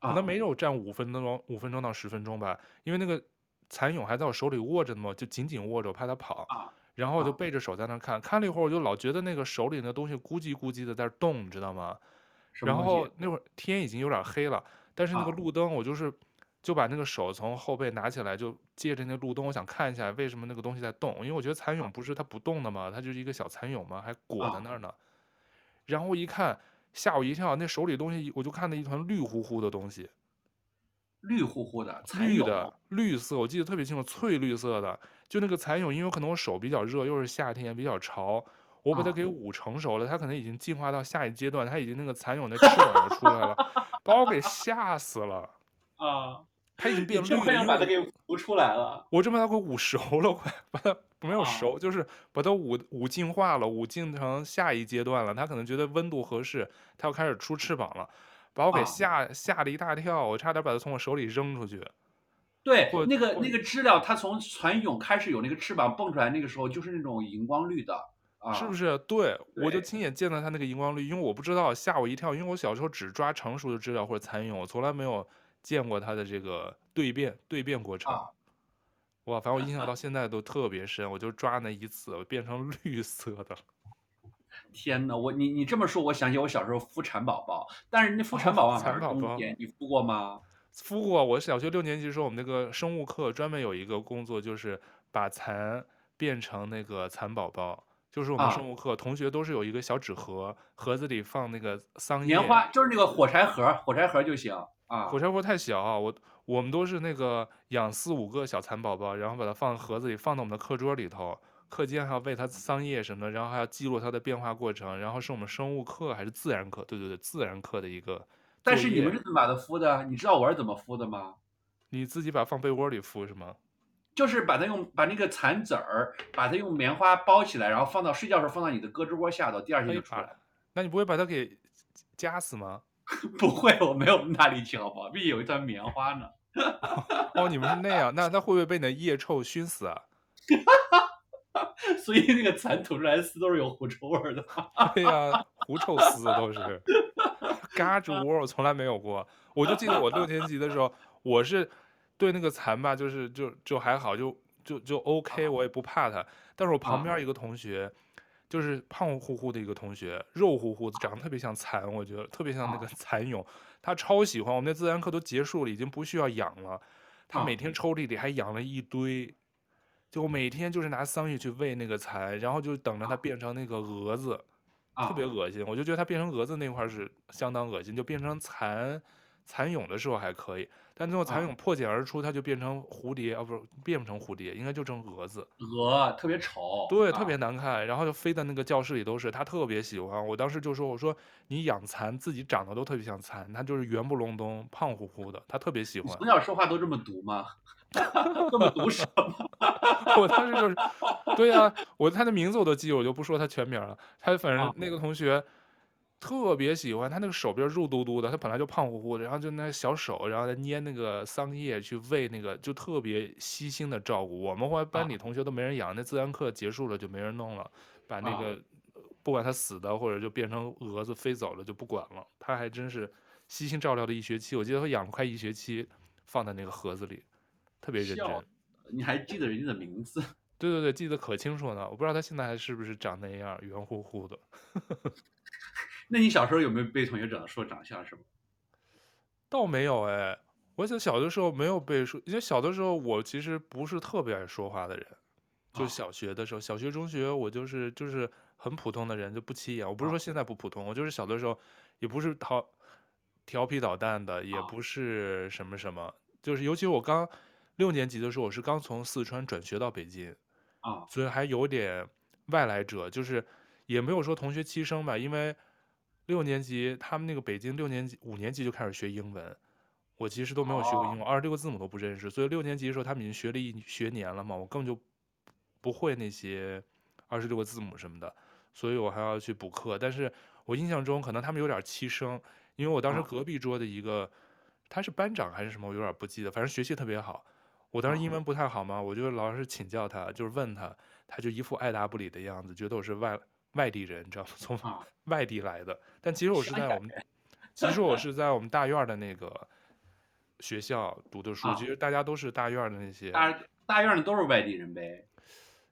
可能没有站五分钟，五分钟到十分钟吧，因为那个蚕蛹还在我手里握着呢嘛，就紧紧握着，我怕它跑，然后我就背着手在那看，看了一会儿，我就老觉得那个手里那东西咕叽咕叽的在动，你知道吗？然后那会儿天已经有点黑了，但是那个路灯我就是。就把那个手从后背拿起来，就借着那路灯，我想看一下为什么那个东西在动，因为我觉得蚕蛹不是它不动的嘛，它就是一个小蚕蛹嘛，还裹在那儿呢。然后一看，吓我一跳，那手里东西我就看到一团绿乎乎的东西，绿乎乎的，绿的，绿色，我记得特别清楚，翠绿色的，就那个蚕蛹，因为可能我手比较热，又是夏天比较潮，我把它给捂成熟了，它可能已经进化到下一阶段，它已经那个蚕蛹的翅膀就出来了，把我给吓死了 [LAUGHS] 啊。它已经变绿了，快要把它给捂出来了。我这把它给捂熟了，快把它没有熟，啊、就是把它捂捂进化了，捂进成下一阶段了。它可能觉得温度合适，它要开始出翅膀了，把我给吓、啊、吓了一大跳，我差点把它从我手里扔出去。对，那个那个知了，它从蚕蛹开始有那个翅膀蹦出来，那个时候就是那种荧光绿的，啊、是不是？对，我就亲眼见到它那个荧光绿，因为我不知道，吓我一跳，因为我小时候只抓成熟的知了或者蚕蛹，我从来没有。见过它的这个蜕变蜕变过程，啊、哇！反正我印象到 [LAUGHS] 现在都特别深，我就抓那一次，我变成绿色的。[LAUGHS] 天哪，我你你这么说，我想起我小时候孵蚕宝宝，但是那孵蚕宝宝蚕宝宝，你孵过吗？孵过，我小学六年级的时候，我们那个生物课专门有一个工作，就是把蚕变成那个蚕宝宝，就是我们生物课、啊、同学都是有一个小纸盒，盒子里放那个桑叶，棉花，就是那个火柴盒，火柴盒就行。啊，火柴盒太小啊，我我们都是那个养四五个小蚕宝宝，然后把它放盒子里，放到我们的课桌里头，课间还要喂它桑叶什么的，然后还要记录它的变化过程，然后是我们生物课还是自然课？对对对，自然课的一个。但是你们是怎么把它孵的？你知道我是怎么孵的吗？你自己把它放被窝里孵是吗？就是把它用把那个蚕籽儿，把它用棉花包起来，然后放到睡觉时候放到你的胳肢窝下头，第二天就出来。哎，那你不会把它给夹死吗？[LAUGHS] 不会，我没有那么大力气，好不好？毕竟有一团棉花呢。[LAUGHS] 哦，你们是那样，那它会不会被你的腋臭熏死啊？[LAUGHS] 所以那个蚕吐出来的丝都是有狐臭味的。[LAUGHS] 对呀、啊，狐臭丝都是。嘎吱窝我从来没有过，我就记得我六年级的时候，我是对那个蚕吧，就是就就还好，就就就 OK，我也不怕它。但是我旁边一个同学。就是胖乎乎的一个同学，肉乎乎的，长得特别像蚕，我觉得特别像那个蚕蛹。他超喜欢，我们那自然课都结束了，已经不需要养了。他每天抽屉里还养了一堆，就我每天就是拿桑叶去喂那个蚕，然后就等着它变成那个蛾子，特别恶心。我就觉得它变成蛾子那块是相当恶心，就变成蚕蚕蛹的时候还可以。但最后蚕蛹破茧而出，它就变成蝴蝶啊，不是变不成蝴蝶，应该就成蛾子。蛾特别丑，对，特别难看，然后就飞在那个教室里都是。他特别喜欢，我当时就说：“我说你养蚕，自己长得都特别像蚕，它就是圆不隆咚、胖乎乎的，他特别喜欢。”从小说话都这么毒吗？[LAUGHS] 这么毒舌吗？[LAUGHS] 我当时就是，对呀、啊，我他的名字我都记，我就不说他全名了。他反正那个同学。特别喜欢他那个手边肉嘟嘟的，他本来就胖乎乎的，然后就那小手，然后再捏那个桑叶去喂那个，就特别悉心的照顾。我们后来班里同学都没人养，那自然课结束了就没人弄了，把那个不管他死的或者就变成蛾子飞走了就不管了。他还真是悉心照料了一学期，我记得他养了快一学期，放在那个盒子里，特别认真。你还记得人家的名字？对对对，记得可清楚呢。我不知道他现在还是不是长那样圆乎乎的。[LAUGHS] 那你小时候有没有被同学整说长相什么？倒没有哎，我小小的时候没有被说，因为小的时候我其实不是特别爱说话的人，就小学的时候，小学中学我就是就是很普通的人，就不起眼。我不是说现在不普通，我就是小的时候也不是讨调皮捣蛋的，也不是什么什么，就是尤其我刚六年级的时候，我是刚从四川转学到北京，啊，所以还有点外来者，就是也没有说同学欺生吧，因为六年级他们那个北京六年级五年级就开始学英文，我其实都没有学过英文，二十六个字母都不认识，所以六年级的时候他们已经学了一学年了嘛，我根本就不会那些二十六个字母什么的，所以我还要去补课，但是我印象中可能他们有点欺生。因为我当时隔壁桌的一个，他是班长还是什么，我有点不记得，反正学习特别好。我当时英文不太好嘛，我就老是请教他，就是问他，他就一副爱答不理的样子，觉得我是外外地人，你知道吗？[LAUGHS] 从外地来的。但其实我是在我们，其实我 [LAUGHS] 是在我们大院的那个学校读的书。其实大家都是大院的那些。大大院的都是外地人呗？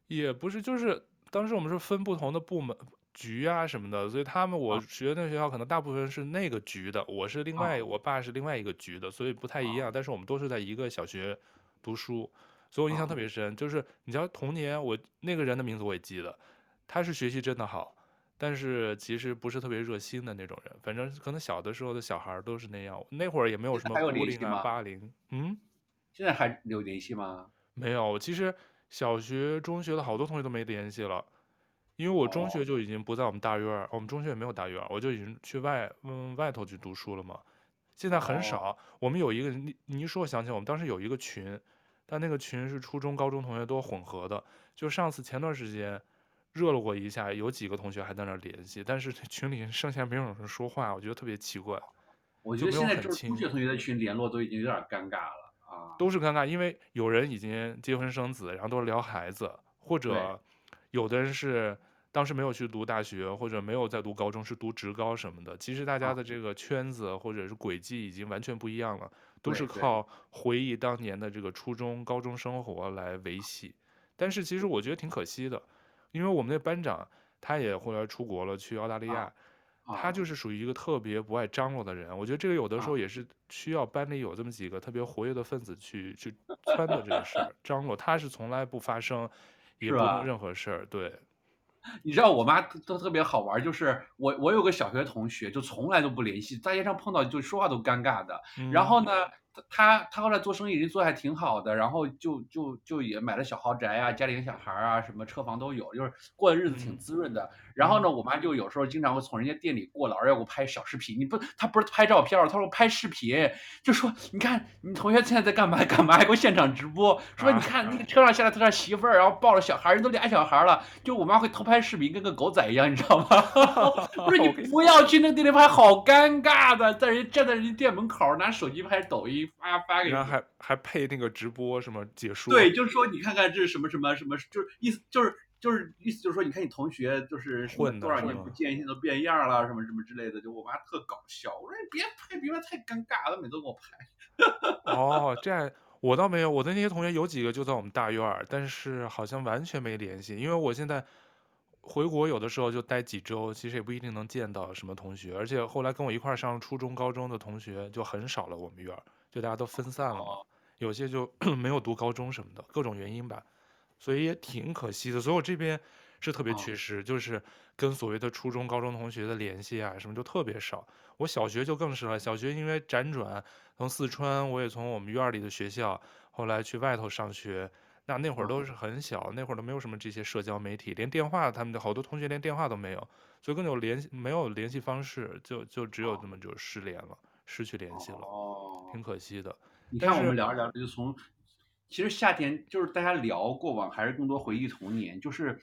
也不是，就是当时我们是分不同的部门。局啊什么的，所以他们我学的那个学校可能大部分是那个局的，我是另外，我爸是另外一个局的，所以不太一样。但是我们都是在一个小学读书，所以我印象特别深。就是你知道童年，我那个人的名字我也记得，他是学习真的好，但是其实不是特别热心的那种人。反正可能小的时候的小孩都是那样，那会儿也没有什么孤零啊霸凌。嗯，现在还有联系吗？没有，其实小学、中学的好多同学都没联系了。因为我中学就已经不在我们大院儿，我们中学也没有大院儿，我就已经去外嗯外头去读书了嘛。现在很少，我们有一个你你一说，我想起来，我们当时有一个群，但那个群是初中、高中同学都混合的。就上次前段时间热络过一下，有几个同学还在那儿联系，但是群里剩下没有人说话，我觉得特别奇怪。我觉得现在就是中学同学的群联络都已经有点尴尬了啊。都是尴尬，因为有人已经结婚生子，然后都是聊孩子，或者。有的人是当时没有去读大学，或者没有在读高中，是读职高什么的。其实大家的这个圈子或者是轨迹已经完全不一样了，都是靠回忆当年的这个初中、高中生活来维系。但是其实我觉得挺可惜的，因为我们那班长他也后来出国了，去澳大利亚，他就是属于一个特别不爱张罗的人。我觉得这个有的时候也是需要班里有这么几个特别活跃的分子去去撺掇这个事儿，张罗。他是从来不发声。也不弄任何事儿，对。[LAUGHS] 你知道我妈都特别好玩，就是我我有个小学同学，就从来都不联系，在街上碰到就说话都尴尬的。嗯、然后呢，他他后来做生意，人做的还挺好的，然后就就就也买了小豪宅啊，家里有小孩啊，什么车房都有，就是过的日子挺滋润的。嗯、然后呢，我妈就有时候经常会从人家店里过来，而且要给我拍小视频。你不，她不是拍照片，她说拍视频，就说你看你同学现在在干嘛干嘛，还给我现场直播，说你看那个车上下来他媳妇儿，然后抱着小孩，人都俩小孩了，就我妈会偷拍视频，跟个狗仔一样，你知道吗？[LAUGHS] 不是 [LAUGHS] 你不要去那个店里拍，好尴尬的，在人站在人家店门口拿手机拍抖音。发发给你，然后还还配那个直播什么解说？对，就是说你看看这是什么什么什么，就是意思就是就是意思就是说，你看你同学就是多少年不见，现在都变样了，什么什么之类的。就我妈特搞笑，我说你别拍，别拍太尴尬了，每次都给我拍。[LAUGHS] 哦，这样我倒没有，我的那些同学有几个就在我们大院，但是好像完全没联系，因为我现在。回国有的时候就待几周，其实也不一定能见到什么同学，而且后来跟我一块上初中、高中的同学就很少了。我们院儿就大家都分散了嘛，有些就 [CLEARS THROAT] 没有读高中什么的，各种原因吧，所以也挺可惜的。所以我这边是特别缺失，就是跟所谓的初中、高中同学的联系啊什么就特别少。我小学就更是了，小学因为辗转从四川，我也从我们院里的学校后来去外头上学。那那会儿都是很小，那会儿都没有什么这些社交媒体，连电话，他们的好多同学连电话都没有，所以更有联系，没有联系方式，就就只有这么就失联了，失去联系了，哦，挺可惜的。你看我们聊着聊着就从，其实夏天就是大家聊过往，还是更多回忆童年，就是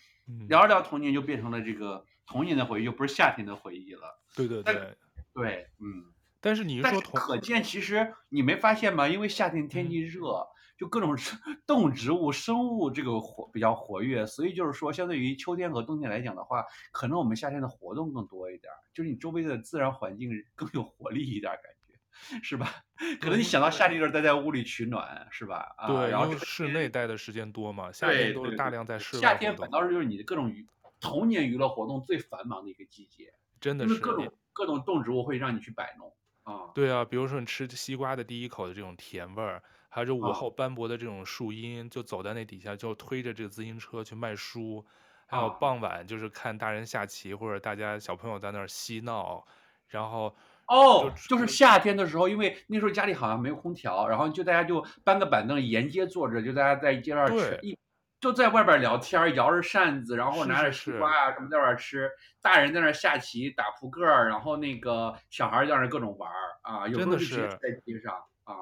聊着聊童年就变成了这个童年的回忆，就不是夏天的回忆了。对对对，对，嗯。但是你说童，可见其实你没发现吗？因为夏天天气热。嗯就各种 [LAUGHS] 动植物、生物这个活比较活跃，所以就是说，相对于秋天和冬天来讲的话，可能我们夏天的活动更多一点，就是你周围的自然环境更有活力一点，感觉是吧？[LAUGHS] 可能你想到夏天就是待在屋里取暖，是吧？对，啊、然后室内待的时间多嘛，夏天都是大量在室外。夏天反倒是就是你的各种娱童年娱乐活动最繁忙的一个季节，真的是各种各种动植物会让你去摆弄啊。对啊，比如说你吃西瓜的第一口的这种甜味儿。还有午后斑驳的这种树荫，就走在那底下，就推着这个自行车去卖书。还有傍晚，就是看大人下棋，或者大家小朋友在那儿嬉闹。然后哦，就是夏天的时候，因为那时候家里好像没有空调，然后就大家就搬个板凳沿街坐着，就大家在街上吃，一就在外边聊天，摇着扇子，然后拿着西瓜啊什么在外边吃，大人在那下棋、打扑克，然后那个小孩在那各种玩啊，有时候是在街上。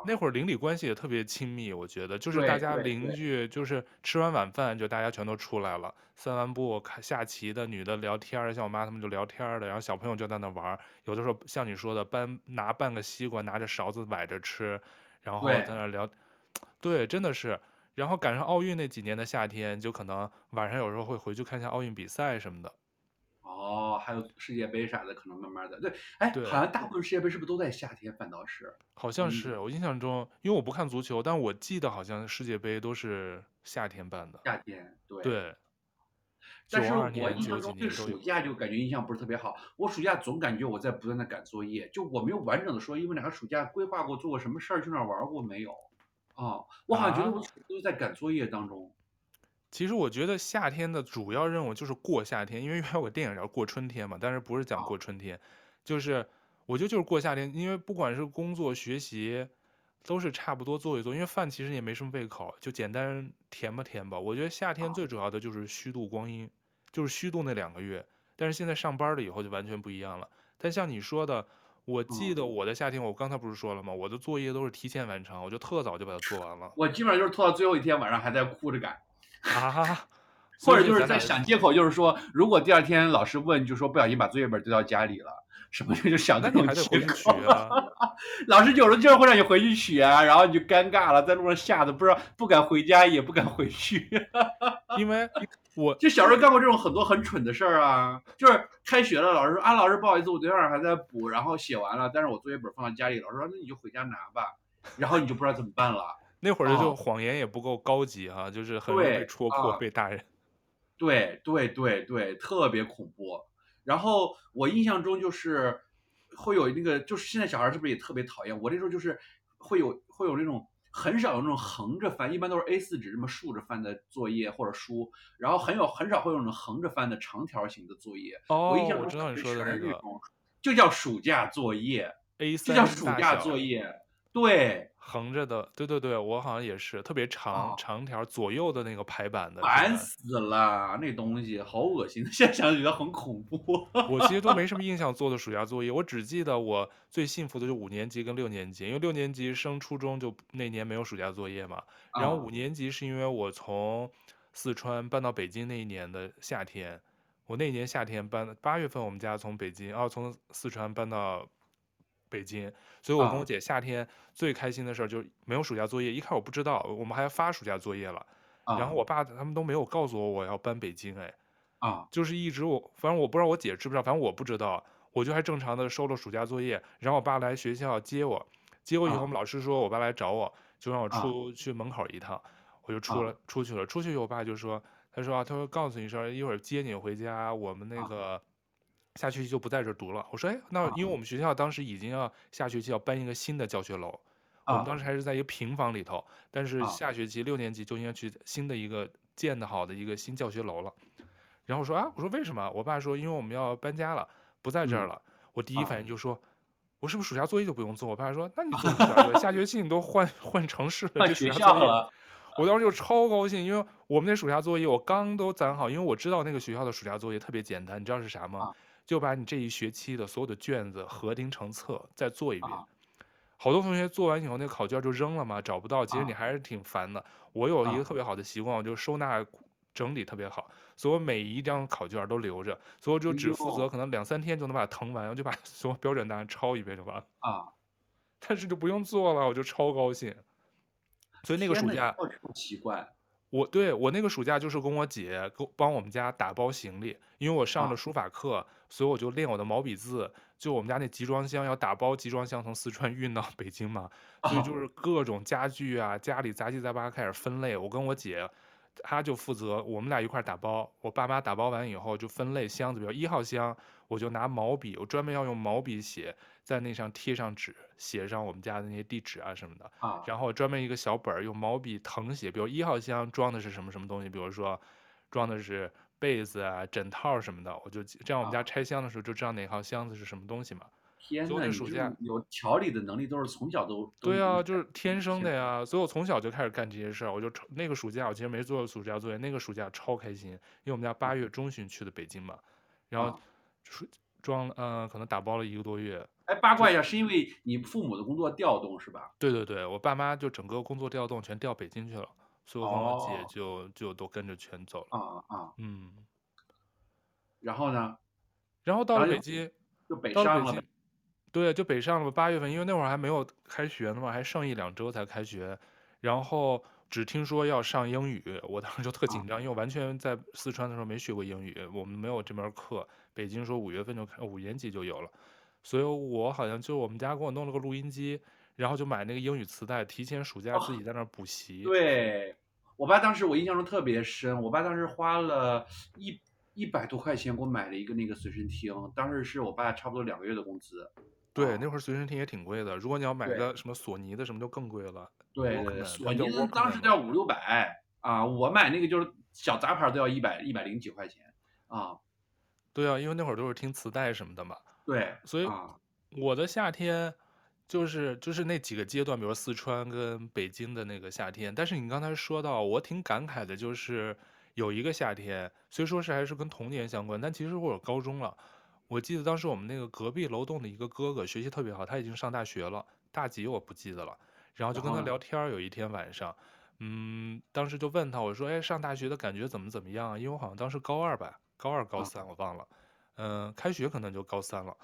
那会儿邻里关系也特别亲密，我觉得就是大家邻居，就是吃完晚饭就大家全都出来了，散完步看下棋的女的聊天，像我妈他们就聊天的，然后小朋友就在那玩，有的时候像你说的搬拿半个西瓜，拿着勺子崴着吃，然后在那聊，对，对，真的是，然后赶上奥运那几年的夏天，就可能晚上有时候会回去看一下奥运比赛什么的。哦，还有世界杯啥的，可能慢慢的，对，哎，好像大部分世界杯是不是都在夏天？反倒是，好像是、嗯、我印象中，因为我不看足球，但我记得好像世界杯都是夏天办的。夏天，对。对。但是我印象中对暑假就感觉印象不是特别好。我暑假总感觉我在不断的赶作业，就我没有完整的说，因为两个暑假规划过做过什么事儿，去哪儿玩过没有？啊，我好像觉得我都是在赶作业当中。啊其实我觉得夏天的主要任务就是过夏天，因为原来有个电影叫过春天嘛，但是不是讲过春天，就是我觉得就是过夏天，因为不管是工作学习，都是差不多做一做，因为饭其实也没什么胃口，就简单填吧填吧。我觉得夏天最主要的就是虚度光阴，就是虚度那两个月。但是现在上班了以后就完全不一样了。但像你说的，我记得我的夏天，我刚才不是说了吗？我的作业都是提前完成，我就特早就把它做完了。我基本上就是拖到最后一天晚上还在哭着赶。啊，或者就是在想借口，就是说，如果第二天老师问，就说不小心把作业本丢到家里了，什么就就想那种借口。老师有时候就是会让你回去取啊，然后你就尴尬了，在路上吓得不知道不敢回家，也不敢回去。因为 [LAUGHS] 我就小时候干过这种很多很蠢的事儿啊，就是开学了，老师说啊，老师不好意思，我昨天晚上还在补，然后写完了，但是我作业本放在家里，老师说那你就回家拿吧，然后你就不知道怎么办了。那会儿就谎言也不够高级哈、啊，就是很容易被戳破，被大人。[LAUGHS] 对对对对，特别恐怖。然后我印象中就是会有那个，就是现在小孩是不是也特别讨厌？我那时候就是会有会有那种很少有那种横着翻，一般都是 A4 纸这么竖着翻的作业或者书，然后很有很少会有那种横着翻的长条形的作业。哦，我印象中我知道你说的那个，就叫暑假作业，A3 就叫暑假作业，对。横着的，对对对，我好像也是特别长、哦、长条左右的那个排版的，烦死了，那东西好恶心，[LAUGHS] 现在想起来很恐怖。[LAUGHS] 我其实都没什么印象做的暑假作业，我只记得我最幸福的就是五年级跟六年级，因为六年级升初中就那年没有暑假作业嘛，然后五年级是因为我从四川搬到北京那一年的夏天，我那年夏天搬八月份，我们家从北京哦从四川搬到。北京，所以我跟我姐夏天最开心的事儿就是没有暑假作业。一开始我不知道，我们还要发暑假作业了。然后我爸他们都没有告诉我我要搬北京，哎，啊，就是一直我反正我不知道我姐知不知道，反正我不知道，我就还正常的收了暑假作业。然后我爸来学校接我，接我以后我们老师说我爸来找我，就让我出去门口一趟，我就出了出去了。出去以后我爸就说，他说啊，他说告诉你一声，一会儿接你回家，我们那个。下学期就不在这儿读了。我说，哎，那因为我们学校当时已经要下学期要搬一个新的教学楼，我们当时还是在一个平房里头，但是下学期六年级就应该去新的一个建的好的一个新教学楼了。然后我说啊，我说为什么？我爸说，因为我们要搬家了，不在这儿了。我第一反应就说，我是不是暑假作业就不用做？我爸说，那你 [LAUGHS] 做暑假作业，下学期你都换换城市了，换学校了。我当时就超高兴，因为我们那暑假作业我刚都攒好，因为我知道那个学校的暑假作业特别简单，你知道是啥吗？就把你这一学期的所有的卷子合订成册，再做一遍。好多同学做完以后，那考卷就扔了嘛，找不到。其实你还是挺烦的。我有一个特别好的习惯，我就收纳整理特别好，所以我每一张考卷都留着，所以我就只负责可能两三天就能把它腾完，我就把 [LAUGHS] 所有标准答案抄一遍就完了。啊，但是就不用做了，我就超高兴。所以那个暑假，奇怪。我对我那个暑假就是跟我姐给帮我们家打包行李，因为我上了书法课，啊、所以我就练我的毛笔字。就我们家那集装箱要打包集装箱从四川运到 [LAUGHS] 北京嘛，所以就是各种家具啊，家里杂七杂八开始分类。我跟我姐，她就负责我们俩一块打包。我爸妈打包完以后就分类箱子，比如一号箱，我就拿毛笔，我专门要用毛笔写。在那上贴上纸，写上我们家的那些地址啊什么的，啊，然后专门一个小本儿用毛笔誊写，比如一号箱装的是什么什么东西，比如说装的是被子啊、枕套什么的，我就这样我们家拆箱的时候就知道哪号箱子是什么东西嘛。天呐，你暑假有条理的能力都是从小都对啊，就是天生的呀。所以我从小就开始干这些事儿。我就那个暑假，我其实没做暑假作业。那个暑假超开心，因为我们家八月中旬去的北京嘛，然后装嗯、呃，可能打包了一个多月。哎，八卦一下，是因为你父母的工作调动是吧？对对对，我爸妈就整个工作调动全调北京去了，所以我跟我姐就、哦、就都跟着全走了。啊啊啊！嗯。然后呢？然后到了北京，就北上了。对，就北上了。八月份，因为那会儿还没有开学呢嘛，还剩一两周才开学。然后只听说要上英语，我当时就特紧张，啊、因为我完全在四川的时候没学过英语，我们没有这门课。北京说五月份就开，五年级就有了。所以我好像就我们家给我弄了个录音机，然后就买那个英语磁带，提前暑假自己在那儿补习。哦、对，我爸当时我印象中特别深，我爸当时花了一一百多块钱给我买了一个那个随身听，当时是我爸差不多两个月的工资。对，那会儿随身听也挺贵的，如果你要买个什么索尼的什么就更贵了。对，索尼的当时都要五六百啊，我买那个就是小杂牌都要一百一百零几块钱啊。对啊，因为那会儿都是听磁带什么的嘛。对，所以我的夏天就是就是那几个阶段，比如说四川跟北京的那个夏天。但是你刚才说到，我挺感慨的，就是有一个夏天，虽说是还是跟童年相关，但其实我有高中了。我记得当时我们那个隔壁楼栋的一个哥哥学习特别好，他已经上大学了，大几我不记得了。然后就跟他聊天，有一天晚上，嗯，当时就问他，我说，哎，上大学的感觉怎么怎么样？因为我好像当时高二吧，高二高三我忘了。嗯，开学可能就高三了，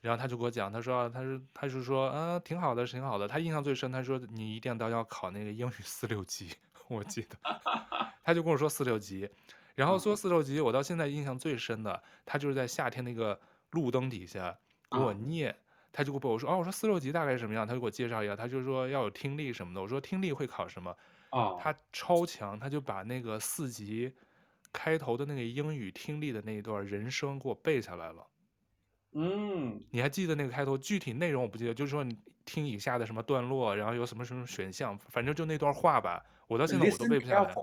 然后他就给我讲，他说，他是他是说，嗯，挺好的，挺好的。他印象最深，他说你一定要要考那个英语四六级，[LAUGHS] 我记得，[LAUGHS] 他就跟我说四六级，然后说四六级，我到现在印象最深的，他就是在夏天那个路灯底下给我念，他就给我说，哦，我说四六级大概是什么样，他就给我介绍一下，他就说要有听力什么的，我说听力会考什么？啊，他超强，他就把那个四级。开头的那个英语听力的那一段人声给我背下来了，嗯，你还记得那个开头？具体内容我不记得，就是说你听以下的什么段落，然后有什么什么选项，反正就那段话吧，我到现在我都背不下来。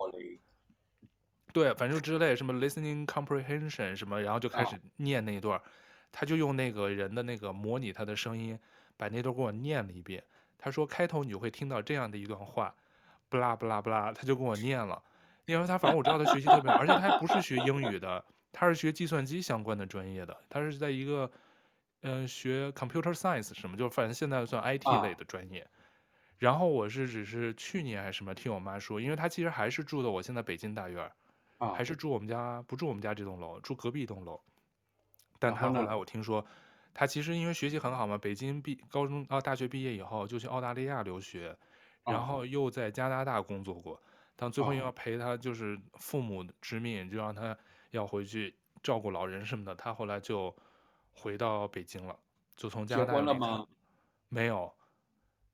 对，反正之类什么 listening comprehension 什么，然后就开始念那一段，他就用那个人的那个模拟他的声音，把那段给我念了一遍。他说开头你就会听到这样的一段话，不啦不啦不啦，他就跟我念了。因为他反正我知道他学习特别好，而且他还不是学英语的，他是学计算机相关的专业的，他是在一个，嗯、呃，学 computer science 什么，就反正现在算 IT 类的专业。然后我是只是去年还是什么听我妈说，因为他其实还是住的我现在北京大院，还是住我们家不住我们家这栋楼，住隔壁一栋楼。但他后来我听说，他其实因为学习很好嘛，北京毕高中啊大学毕业以后就去澳大利亚留学，然后又在加拿大工作过。但最后又要陪他，就是父母之命，就让他要回去照顾老人什么的。他后来就回到北京了，就从加拿大。结婚了吗？没有。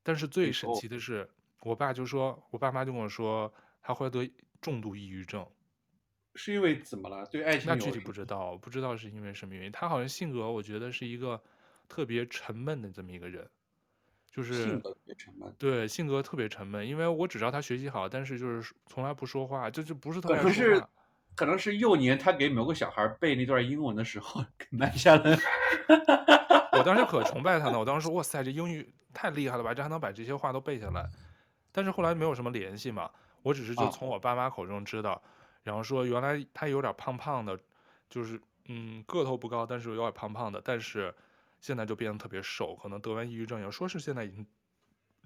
但是最神奇的是，我爸就说，我爸妈就跟我说，他会得重度抑郁症。是因为怎么了？对爱情？那具体不知道，不知道是因为什么原因。他好像性格，我觉得是一个特别沉闷的这么一个人。就是性格特别沉闷，对，性格特别沉闷。因为我只知道他学习好，但是就是从来不说话，就就不是特别。可是，可能是幼年他给某个小孩背那段英文的时候 [LAUGHS] 给埋下了。我当时可崇拜他呢，我当时说哇塞，这英语太厉害了吧，这还能把这些话都背下来。但是后来没有什么联系嘛，我只是就从我爸妈口中知道，啊、然后说原来他有点胖胖的，就是嗯个头不高，但是有点胖胖的，但是。现在就变得特别瘦，可能得完抑郁症，也说是现在已经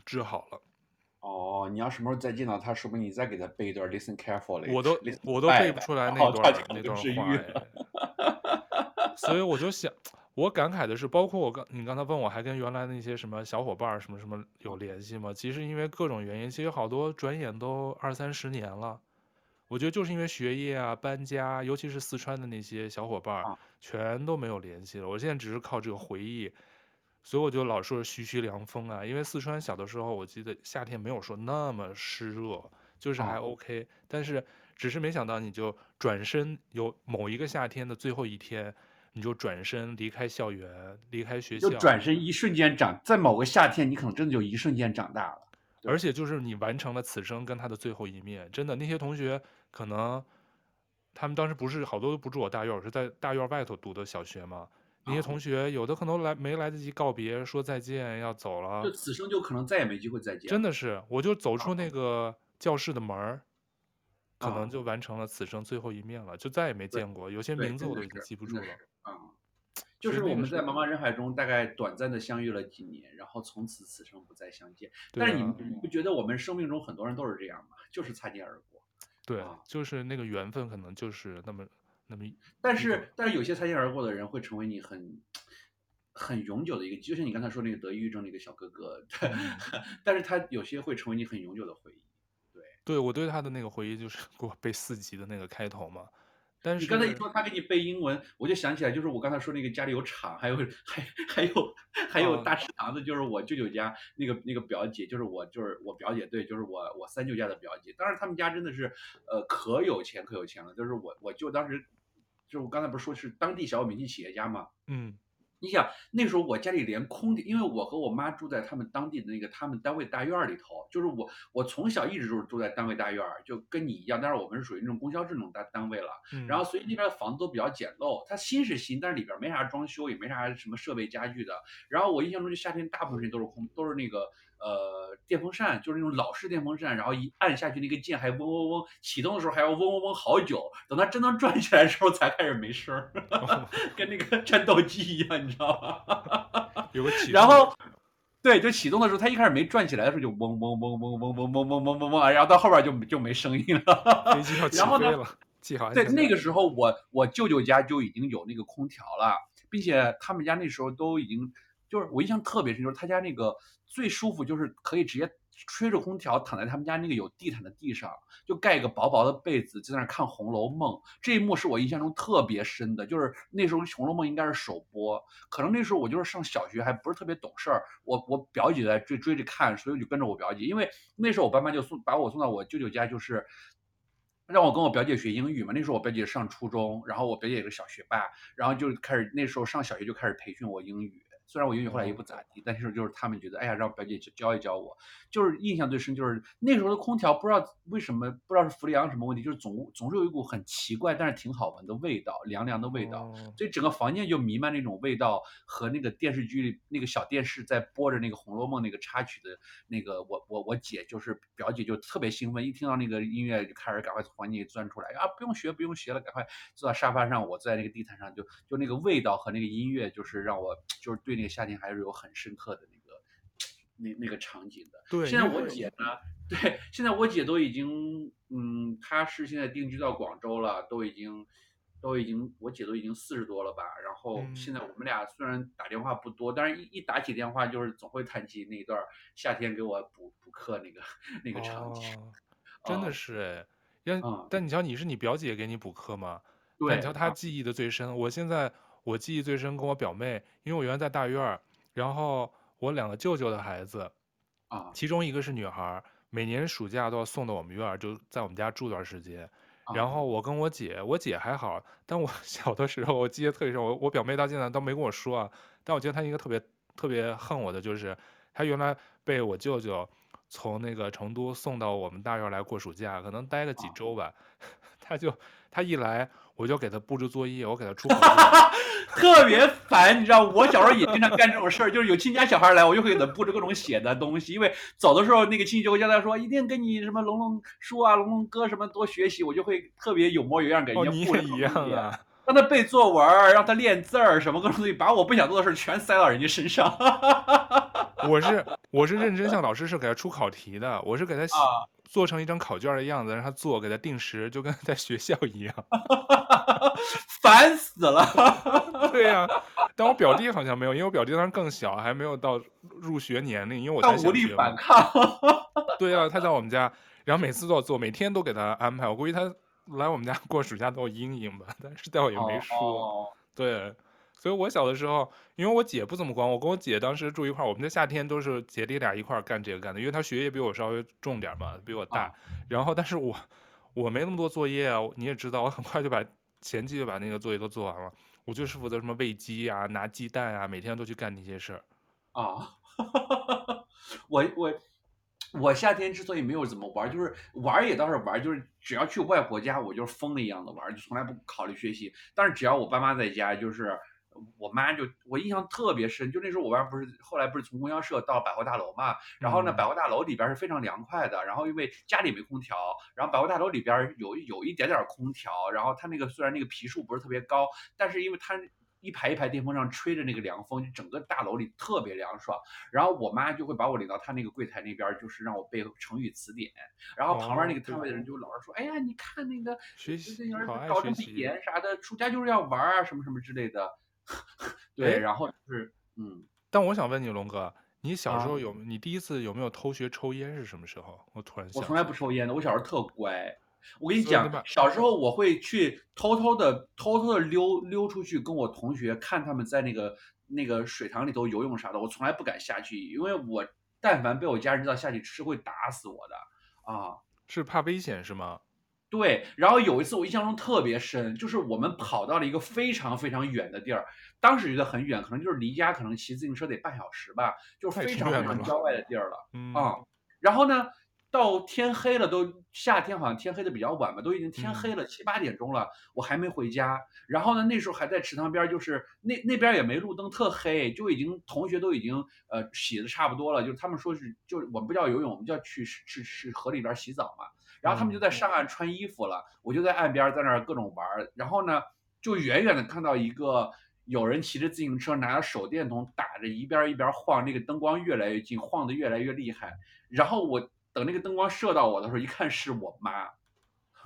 治好了。哦，你要什么时候再见到他，说不定你再给他背一段 Listen carefully，我都我都背不出来那段那段话。所以我就想，我感慨的是，包括我刚你刚才问我还跟原来那些什么小伙伴什么什么有联系吗？其实因为各种原因，其实好多转眼都二三十年了。我觉得就是因为学业啊、搬家，尤其是四川的那些小伙伴儿，全都没有联系了。我现在只是靠这个回忆，所以我就老说徐徐凉风啊。因为四川小的时候，我记得夏天没有说那么湿热，就是还 OK。但是只是没想到，你就转身有某一个夏天的最后一天，你就转身离开校园，离开学校，就转身一瞬间长，在某个夏天，你可能真的就一瞬间长大了。而且就是你完成了此生跟他的最后一面，真的那些同学可能，他们当时不是好多都不住我大院，我是在大院外头读的小学嘛。那些同学有的可能来没来得及告别，说再见要走了，就此生就可能再也没机会再见。真的是，我就走出那个教室的门儿，可能就完成了此生最后一面了，就再也没见过。有些名字我都已经记不住了。啊，就是我们在茫茫人海中大概短暂的相遇了几年，然后从此此生不再相见。但是你你不觉得我们生命中很多人都是这样吗？就是擦肩而过。对，就是那个缘分可能就是那么。那么，但是但是有些擦肩而过的人会成为你很很永久的一个，就像你刚才说那个得抑郁症那个小哥哥，对，[LAUGHS] 但是他有些会成为你很永久的回忆。对，对我对他的那个回忆就是给我背四级的那个开头嘛。但是你刚才一说他给你背英文，我就想起来，就是我刚才说那个家里有厂，还有还还有还有大池塘的，就是我舅舅家那个那个表姐，就是我就是我表姐，对，就是我我三舅家的表姐。当时他们家真的是呃可有钱可有钱了，就是我我舅当时。就是我刚才不是说是当地小有名气企业家吗？嗯，你想那时候我家里连空调，因为我和我妈住在他们当地的那个他们单位大院里头，就是我我从小一直就是住在单位大院，就跟你一样，但是我们是属于那种供销这种单单位了。嗯，然后所以那边的房子都比较简陋，它新是新，但是里边没啥装修，也没啥什么设备家具的。然后我印象中就夏天大部分时间都是空，都是那个。呃，电风扇就是那种老式电风扇，然后一按下去，那个键还嗡嗡嗡，启动的时候还要嗡嗡嗡好久，等它真能转起来的时候才开始没声儿，[LAUGHS] 跟那个战斗机一样，你知道吗？[LAUGHS] 有个启动。然后，对，就启动的时候，它一开始没转起来的时候就嗡嗡嗡嗡嗡嗡嗡嗡嗡嗡嗡，然后到后边就就没声音了。飞机要 [LAUGHS] 起飞了，记好。对，那个时候我我舅舅家就已经有那个空调了，并且他们家那时候都已经。就是我印象特别深，就是他家那个最舒服，就是可以直接吹着空调躺在他们家那个有地毯的地上，就盖一个薄薄的被子，就在那看《红楼梦》。这一幕是我印象中特别深的，就是那时候《红楼梦》应该是首播，可能那时候我就是上小学，还不是特别懂事儿。我我表姐在追追着看，所以我就跟着我表姐，因为那时候我爸妈就送把我送到我舅舅家，就是让我跟我表姐学英语嘛。那时候我表姐上初中，然后我表姐也是小学霸，然后就开始那时候上小学就开始培训我英语。虽然我英语后来也不咋地，但是就是他们觉得，哎呀，让表姐教一教我，就是印象最深，就是那时候的空调不知道为什么，不知道是氟利昂什么问题，就是总总是有一股很奇怪但是挺好闻的味道，凉凉的味道，所以整个房间就弥漫那种味道和那个电视剧里那个小电视在播着那个《红楼梦》那个插曲的那个，我我我姐就是表姐就特别兴奋，一听到那个音乐就开始赶快从房间里钻出来啊，不用学不用学了，赶快坐到沙发上，我坐在那个地毯上就就那个味道和那个音乐就是让我就是对。那个夏天还是有很深刻的那个那那个场景的。对，现在我姐呢？对，现在我姐都已经，嗯，她是现在定居到广州了，都已经，都已经，我姐都已经四十多了吧。然后现在我们俩虽然打电话不多，但是一一打起电话就是总会谈起那一段夏天给我补补课那个那个场景。哦，真的是哎，嗯，但但你瞧，你是你表姐给你补课吗？对，你瞧她记忆的最深。我现在。我记忆最深，跟我表妹，因为我原来在大院儿，然后我两个舅舅的孩子，啊，其中一个是女孩，每年暑假都要送到我们院儿，就在我们家住段时间。然后我跟我姐，我姐还好，但我 [LAUGHS] 小的时候我记得特别深，我我表妹到现在都没跟我说啊，但我觉得她应该特别特别恨我的，就是她原来被我舅舅从那个成都送到我们大院来过暑假，可能待个几周吧，[LAUGHS] 她就她一来。我就给他布置作业，我给他出 [LAUGHS] 考卷，[LAUGHS] 特别烦，你知道？我小时候也经常干这种事儿，就是有亲家小孩来，我就会给他布置各种写的东西。因为走的时候，那个亲戚就会交代说，一定跟你什么龙龙叔啊、龙龙哥什么多学习，我就会特别有模有样给人家布置作业。哦，一样啊，让他背作文，让他练字儿，什么各种东西，把我不想做的事全塞到人家身上。我是我是认真向老师是给他出考题的，我是给他写。啊做成一张考卷的样子，让他做，给他定时，就跟 [LAUGHS] 在学校一样，[LAUGHS] 烦死了。[LAUGHS] 对呀、啊，但我表弟好像没有，因为我表弟当时更小，还没有到入学年龄，因为我才小学。无力反抗。对啊，他在我们家，然后每次都要做，每天都给他安排。我估计他来我们家过暑假都有阴影吧，但是但我也没说。哦、对。所以，我小的时候，因为我姐不怎么管我，跟我姐当时住一块儿，我们在夏天都是姐弟俩一块儿干这个干的，因为她学业比我稍微重点嘛，比我大。然后，但是我我没那么多作业啊，你也知道，我很快就把前期就把那个作业都做完了。我就是负责什么喂鸡啊、拿鸡蛋啊，每天都去干那些事儿。[LAUGHS] 啊，我我我夏天之所以没有怎么玩，就是玩也倒是玩，就是只要去外婆家，我就是疯了一样的玩，就从来不考虑学习。但是只要我爸妈在家，就是。我妈就我印象特别深，就那时候我妈不是后来不是从供销社到百货大楼嘛，然后呢，百货大楼里边是非常凉快的，然后因为家里没空调，然后百货大楼里边有有一点点空调，然后它那个虽然那个皮数不是特别高，但是因为它。一排一排电风扇吹着那个凉风，就整个大楼里特别凉爽。然后我妈就会把我领到她那个柜台那边，就是让我背成语词典。然后旁边那个摊位的人就老是说：“哦、哎呀，你看那个学习搞这么严啥的，暑假就是要玩啊，什么什么之类的。” [LAUGHS] 对，然后就是嗯。但我想问你，龙哥，你小时候有、啊、你第一次有没有偷学抽烟是什么时候？我突然想，我从来不抽烟的，我小时候特乖。我跟你讲，小时候我会去偷偷的、偷偷的溜溜出去，跟我同学看他们在那个那个水塘里头游泳啥的。我从来不敢下去，因为我但凡被我家人知道下去是会打死我的啊！是怕危险是吗？对。然后有一次我印象中特别深，就是我们跑到了一个非常非常远的地儿，当时觉得很远，可能就是离家可能骑自行车得半小时吧，就是非常非常郊外的地儿了。嗯啊，然后呢？到天黑了，都夏天好像天黑的比较晚吧，都已经天黑了七八点钟了，我还没回家。然后呢，那时候还在池塘边，就是那那边也没路灯，特黑，就已经同学都已经呃洗的差不多了，就他们说是就我们不叫游泳，我们叫去去去河里边洗澡嘛。然后他们就在上岸穿衣服了，我就在岸边在那儿各种玩。然后呢，就远远的看到一个有人骑着自行车，拿着手电筒打着一边一边晃，那个灯光越来越近，晃得越来越厉害。然后我。等那个灯光射到我的时候，一看是我妈，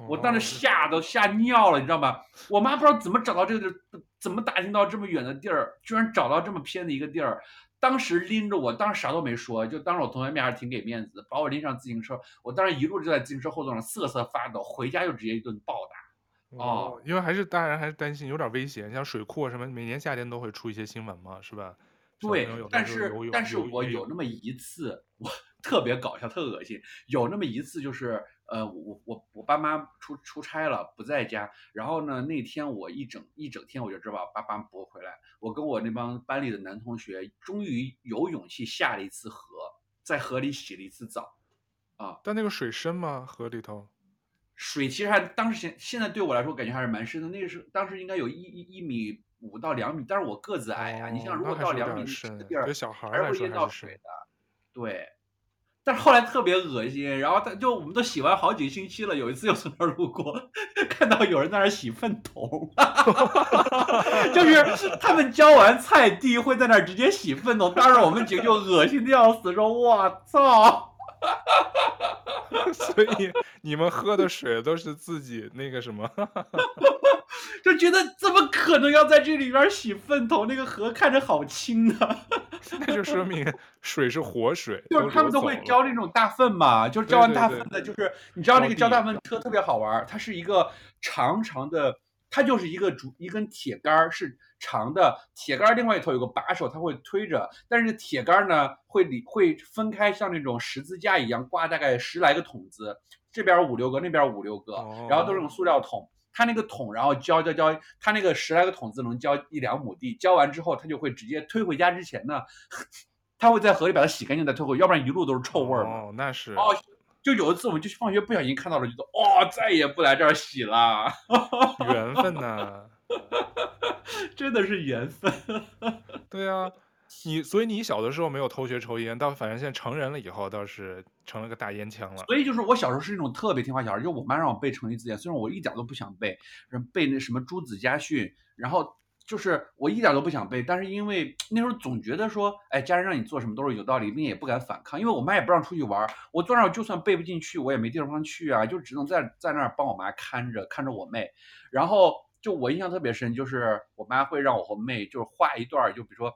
我当时吓都吓尿了，你知道吗？我妈不知道怎么找到这个地儿，怎么打听到这么远的地儿，居然找到这么偏的一个地儿。当时拎着我，当时啥都没说，就当着我同学面还是挺给面子，把我拎上自行车。我当时一路就在自行车后座上瑟瑟发抖，回家就直接一顿暴打。哦，因为还是大人还是担心有点危险，像水库什么，每年夏天都会出一些新闻嘛，是吧？对，但是但是我有那么一次，我。[LAUGHS] 特别搞笑，特恶心。有那么一次，就是呃，我我我爸妈出出差了，不在家。然后呢，那天我一整一整天，我就知道爸爸不会回来。我跟我那帮班里的男同学，终于有勇气下了一次河，在河里洗了一次澡。啊，但那个水深吗？河里头？水其实还当时现现在对我来说感觉还是蛮深的。那个时候当时应该有一一一米五到两米，但是我个子矮呀、啊。你想，如果到两米的地儿，对小孩来说还是会淹到水的。对。但是后来特别恶心，然后他就我们都洗完好几个星期了，有一次又从那儿路过，看到有人在那儿洗粪桶，[LAUGHS] 就是他们浇完菜地会在那儿直接洗粪桶，当时我们几个就恶心的要死，说我操！[LAUGHS] 所以你们喝的水都是自己那个什么？[LAUGHS] 就觉得怎么可能要在这里边洗粪头？那个河看着好清的，[LAUGHS] 那就说明水是活水。就是他们都会浇那种大粪嘛，就是浇完大粪的，就是你知道那个浇大粪车特别好玩，它是一个长长的，它就是一个竹一根铁杆是长的铁杆，另外一头有个把手，它会推着，但是铁杆呢会里会分开，像那种十字架一样挂大概十来个桶子，这边五六个，那边五六个，然后都是用塑料桶。它那个桶，然后浇浇浇，它那个十来个桶子能浇一两亩地，浇完之后，它就会直接推回家之前呢，[LAUGHS] 它会在河里把它洗干净再推回，要不然一路都是臭味儿嘛。哦，那是。哦，就有一次我们就放学不小心看到了，就说哦，再也不来这儿洗了。[LAUGHS] 缘分呐、啊，[LAUGHS] 真的是缘分。[LAUGHS] 对啊。[LAUGHS] 你所以你小的时候没有偷学抽烟，到反正现在成人了以后倒是成了个大烟枪了。所以就是我小时候是那种特别听话小孩，就我妈让我背成语字典，虽然我一点都不想背，背那什么朱子家训，然后就是我一点都不想背，但是因为那时候总觉得说，哎，家人让你做什么都是有道理，并且也不敢反抗，因为我妈也不让出去玩，我坐那儿就算背不进去，我也没地方去啊，就只能在在那儿帮我妈看着看着我妹，然后就我印象特别深，就是我妈会让我和妹就是画一段，就比如说。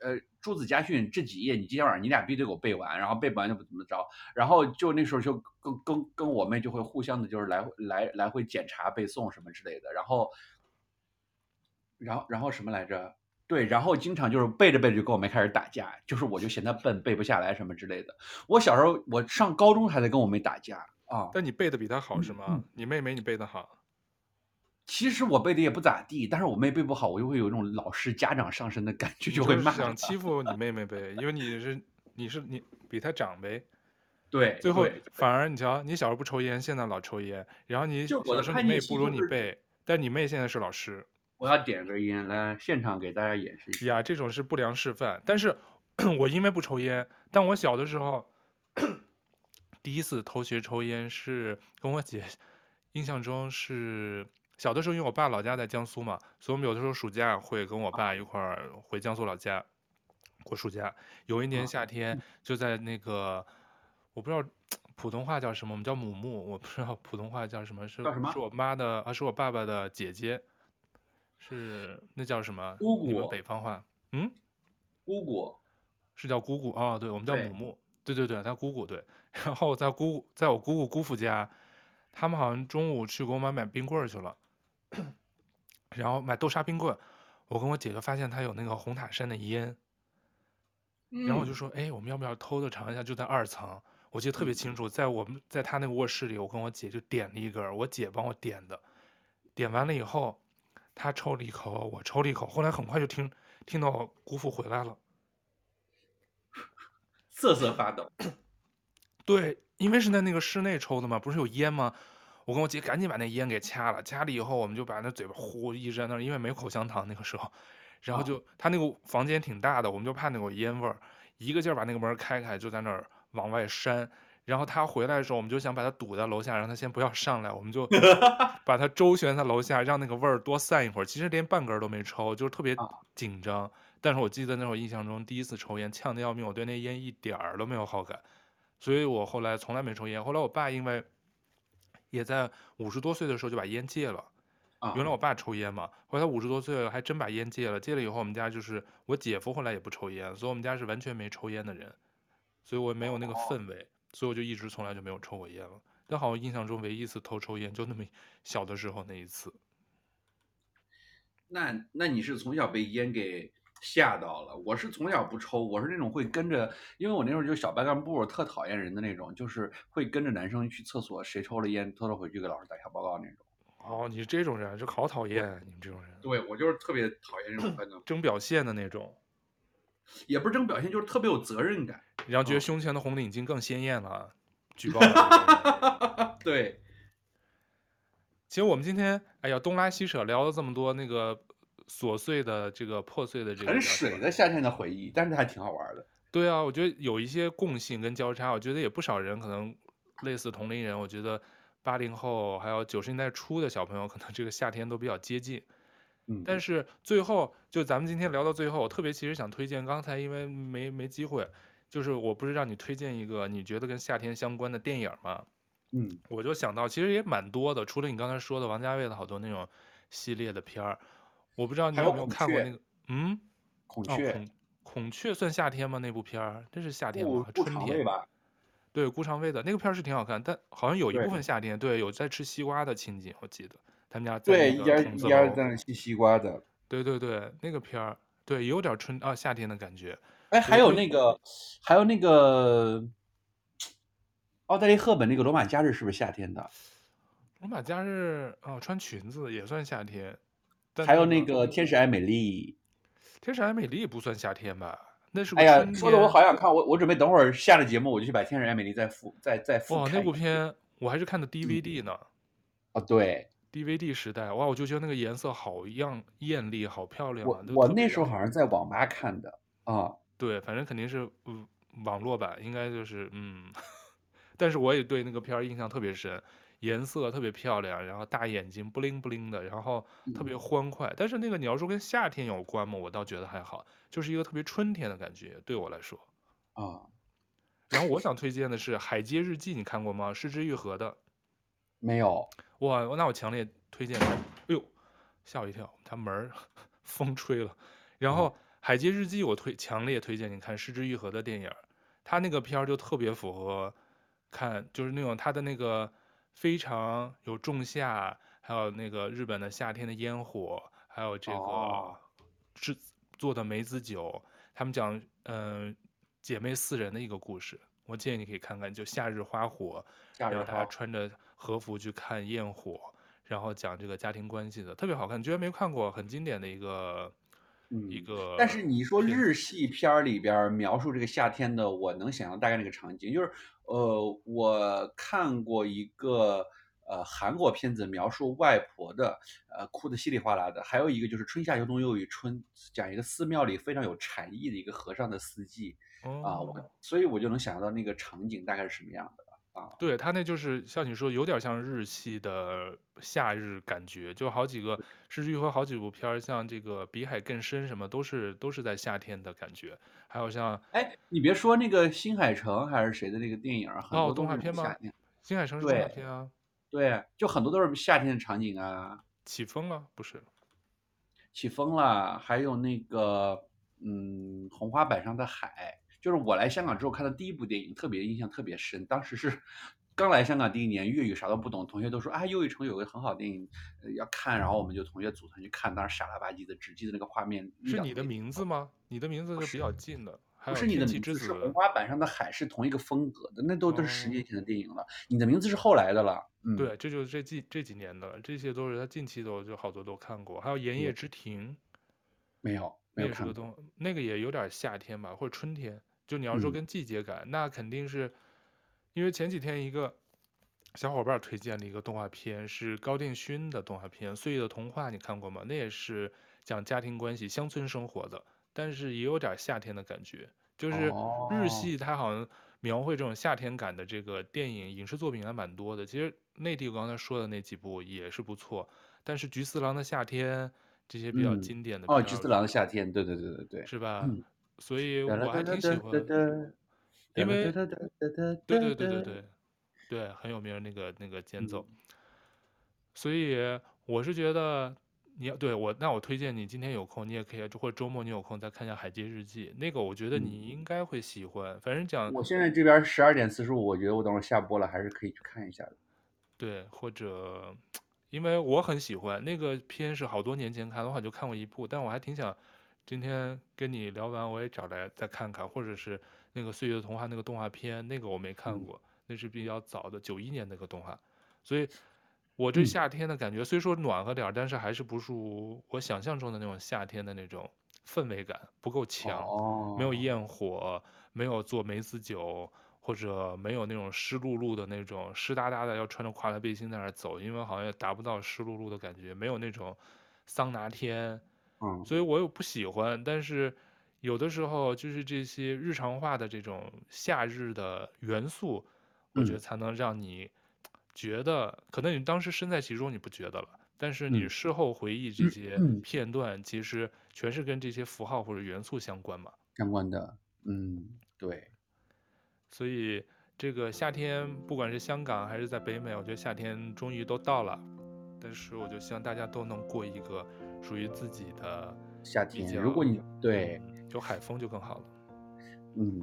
呃，朱子家训这几页，你今天晚上你俩必须得给我背完，然后背不完就不怎么着，然后就那时候就跟跟跟我妹就会互相的，就是来来来回检查背诵什么之类的，然后，然后然后什么来着？对，然后经常就是背着背着就跟我妹开始打架，就是我就嫌她笨背不下来什么之类的。我小时候我上高中还在跟我妹打架啊，但你背的比她好是吗？嗯、你妹没你背的好。其实我背的也不咋地，但是我妹背不好，我就会有一种老师家长上身的感觉，就会骂。想欺负你妹妹呗，因为你是你是你比她长呗。[LAUGHS] 对。最后反而你瞧，你小时候不抽烟，现在老抽烟，然后你小时候你妹不如你背，但你妹现在是老师。我要点根烟来现场给大家演示一下。呀，这种是不良示范。但是 [CLEARS THROAT] 我因为不抽烟，但我小的时候 [COUGHS] 第一次偷学抽烟是跟我姐，印象中是小的时候，因为我爸老家在江苏嘛，所以我们有的时候暑假会跟我爸一块儿回江苏老家过暑假。有一年夏天，就在那个我不知道普通话叫什么，我们叫母木，我不知道普通话叫什么，是是我妈的啊，是我爸爸的姐姐。是那叫什么？姑姑。你们北方话，嗯，姑姑，是叫姑姑啊、哦？对，我们叫母木。对对对，他姑姑对。[LAUGHS] 然后在姑，在我姑姑姑父家，他们好像中午去给我妈买冰棍去了，[CLEARS THROAT] 然后买豆沙冰棍。我跟我姐就发现他有那个红塔山的烟，然后我就说：“哎，我们要不要偷着尝一下？”就在二层，我记得特别清楚，在我们在他那个卧室里，我跟我姐就点了一根，我姐帮我点的，点完了以后。她抽了一口，我抽了一口，后来很快就听听到姑父回来了，瑟瑟发抖。对，因为是在那个室内抽的嘛，不是有烟吗？我跟我姐赶紧把那烟给掐了，掐了以后我们就把那嘴巴呼一直在那儿，因为没有口香糖那个时候，然后就、哦、他那个房间挺大的，我们就怕那个烟味儿，一个劲儿把那个门开开，就在那儿往外扇。然后他回来的时候，我们就想把他堵在楼下，让他先不要上来。我们就 [LAUGHS] 把他周旋在楼下，让那个味儿多散一会儿。其实连半根都没抽，就是特别紧张。但是我记得那会儿印象中第一次抽烟，呛得要命，我对那烟一点儿都没有好感，所以我后来从来没抽烟。后来我爸因为也在五十多岁的时候就把烟戒了。原来我爸抽烟嘛，后来他五十多岁了还真把烟戒了。戒了以后，我们家就是我姐夫后来也不抽烟，所以我们家是完全没抽烟的人，所以我没有那个氛围。所以我就一直从来就没有抽过烟了，但好像印象中唯一一次偷抽烟就那么小的时候那一次。那那你是从小被烟给吓到了？我是从小不抽，我是那种会跟着，因为我那时候就小班干部，特讨厌人的那种，就是会跟着男生去厕所，谁抽了烟偷偷回去给老师打小报告那种。哦，你是这种人，就好讨厌你们这种人。对，我就是特别讨厌这种反正 [CLEARS THROAT] 争表现的那种。也不是争表现，就是特别有责任感，然后觉得胸前的红领巾更鲜艳了。举报。[LAUGHS] 对。其实我们今天，哎呀，东拉西扯聊了这么多那个琐碎的、这个破碎的这个很水的夏天的回忆，但是还挺好玩的。对啊，我觉得有一些共性跟交叉，我觉得也不少人可能类似同龄人，我觉得八零后还有九十年代初的小朋友，可能这个夏天都比较接近。嗯但是最后，就咱们今天聊到最后，我特别其实想推荐，刚才因为没没机会，就是我不是让你推荐一个你觉得跟夏天相关的电影吗？嗯，我就想到其实也蛮多的，除了你刚才说的王家卫的好多那种系列的片儿，我不知道你有没有看过那个，嗯，孔雀，哦、孔孔雀算夏天吗？那部片儿，这是夏天吗？春天吧？对，顾长卫的那个片儿是挺好看，但好像有一部分夏天，对，对有在吃西瓜的情景，我记得。他们家对一家一家在那吸西瓜的，对对对，那个片儿，对，有点春啊夏天的感觉。哎，还有那个，还有那个，奥黛丽·赫本那个《罗马假日》是不是夏天的？罗马假日哦，穿裙子也算夏天。还有那个《天使爱美丽》，《天使爱美丽》不算夏天吧？那是哎呀，说的我好想看，我我准备等会儿下了节目我就去把《天使爱美丽》再复再再复。哇，那部片我还是看的 DVD 呢。哦，对。DVD 时代，哇，我就觉得那个颜色好样艳丽，好漂亮啊！我我那时候好像在网吧看的啊，对，反正肯定是嗯网络版，应该就是嗯，[LAUGHS] 但是我也对那个片儿印象特别深，颜色特别漂亮，然后大眼睛布灵布灵的，然后特别欢快。嗯、但是那个你要说跟夏天有关吗？我倒觉得还好，就是一个特别春天的感觉，对我来说啊。然后我想推荐的是《海街日记》，你看过吗？是之愈合的。没有。哇，那我强烈推荐他。哎呦，吓我一跳，他门儿 [LAUGHS] 风吹了。然后《海街日记》，我推强烈推荐你看，是之愈合的电影。他那个片儿就特别符合看，就是那种他的那个非常有仲夏，还有那个日本的夏天的烟火，还有这个制作的梅子酒。他们讲嗯、呃、姐妹四人的一个故事，我建议你可以看看，就夏日花火，然后他穿着。和服去看焰火，然后讲这个家庭关系的，特别好看。居然没看过，很经典的一个，嗯、一个。但是你说日系片儿里边描述这个夏天的，我能想象大概那个场景，就是呃，我看过一个呃韩国片子描述外婆的，呃哭得稀里哗啦的，还有一个就是春夏秋冬又一春，讲一个寺庙里非常有禅意的一个和尚的四季，啊，我所以我就能想象到那个场景大概是什么样的。对，他那就是像你说，有点像日系的夏日感觉，就好几个，甚至于和好几部片儿，像这个《比海更深》什么，都是都是在夏天的感觉。还有像，哎，你别说那个新海诚还是谁的那个电影，很多动画片吗？新海诚是动画片啊。对，对，就很多都是夏天的场景啊。起风了，不是？起风了，还有那个，嗯，红花板上的海。就是我来香港之后看的第一部电影，特别印象特别深。当时是刚来香港第一年，粤语啥都不懂，同学都说啊，又一城有个很好电影，呃，要看，然后我们就同学组团去看，当时傻了吧唧的，只记得那个画面。是你的名字吗？你的名字是比较近的，不是，你的名字，是红花板上的海，是同一个风格的，那都都是十年前的电影了。哦、你的名字是后来的了。嗯，对，这就是这近这几年的，这些都是他近期的，就好多都看过。还有《炎夜之庭》，没有，没有看过。东，那个也有点夏天吧，或者春天。就你要说跟季节感，嗯、那肯定是，因为前几天一个小伙伴推荐了一个动画片，是高定勋的动画片《岁月的童话》，你看过吗？那也是讲家庭关系、乡村生活的，但是也有点夏天的感觉。就是日系它好像描绘这种夏天感的这个电影影视作品还蛮多的。其实内地我刚才说的那几部也是不错，但是《菊次郎的夏天》这些比较经典的哦，《菊次郎的夏天》对对对对对，是吧？嗯所以我还挺喜欢，因为对对对对对对，很有名那个那个间奏，所以我是觉得你要对我，那我推荐你今天有空，你也可以，或者周末你有空再看一下《海街日记》，那个我觉得你应该会喜欢。反正讲我现在这边十二点四十五，我觉得我等会儿下播了，还是可以去看一下的。对，或者因为我很喜欢那个片，是好多年前看的话就看过一部，但我还挺想。今天跟你聊完，我也找来再看看，或者是那个《岁月的童话》那个动画片，那个我没看过，那是比较早的九一年那个动画，所以我这夏天的感觉虽说暖和点儿，但是还是不如我想象中的那种夏天的那种氛围感不够强，没有焰火，没有做梅子酒，或者没有那种湿漉漉的那种湿哒哒的要穿着跨栏背心在那儿走，因为好像也达不到湿漉漉的感觉，没有那种桑拿天。嗯，所以我又不喜欢，但是有的时候就是这些日常化的这种夏日的元素，我觉得才能让你觉得，可能你当时身在其中你不觉得了，但是你事后回忆这些片段，其实全是跟这些符号或者元素相关嘛。相关的，嗯，对。所以这个夏天，不管是香港还是在北美，我觉得夏天终于都到了，但是我就希望大家都能过一个。属于自己的夏天，如果你对有海风就更好了。嗯，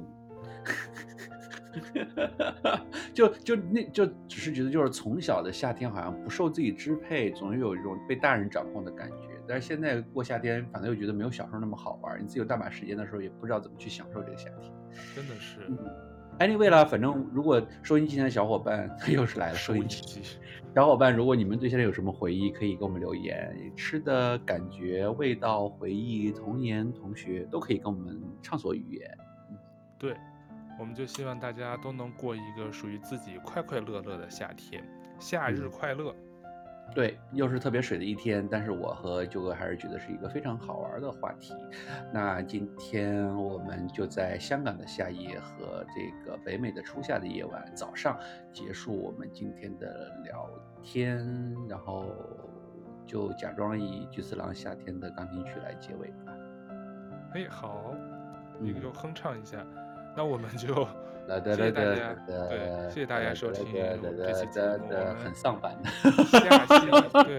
[LAUGHS] 就就那就只是觉得，就是从小的夏天好像不受自己支配，总是有一种被大人掌控的感觉。但是现在过夏天，反正又觉得没有小时候那么好玩。你自己有大把时间的时候，也不知道怎么去享受这个夏天。真的是。嗯 Anyway 啦，反正如果收音机前的小伙伴 [LAUGHS] 又是来了，收音机小伙伴，如果你们对现在有什么回忆，可以给我们留言，吃的感觉、味道、回忆、童年、同学都可以跟我们畅所欲言。对，我们就希望大家都能过一个属于自己快快乐乐的夏天，夏日快乐。嗯对，又是特别水的一天，但是我和九哥还是觉得是一个非常好玩的话题。那今天我们就在香港的夏夜和这个北美的初夏的夜晚早上结束我们今天的聊天，然后就假装以菊次郎夏天的钢琴曲来结尾吧。哎，好，你就哼唱一下，嗯、那我们就。[LAUGHS] 谢谢大家，对，谢谢大家收听这期节目，很丧版的。下期，[LAUGHS] 对，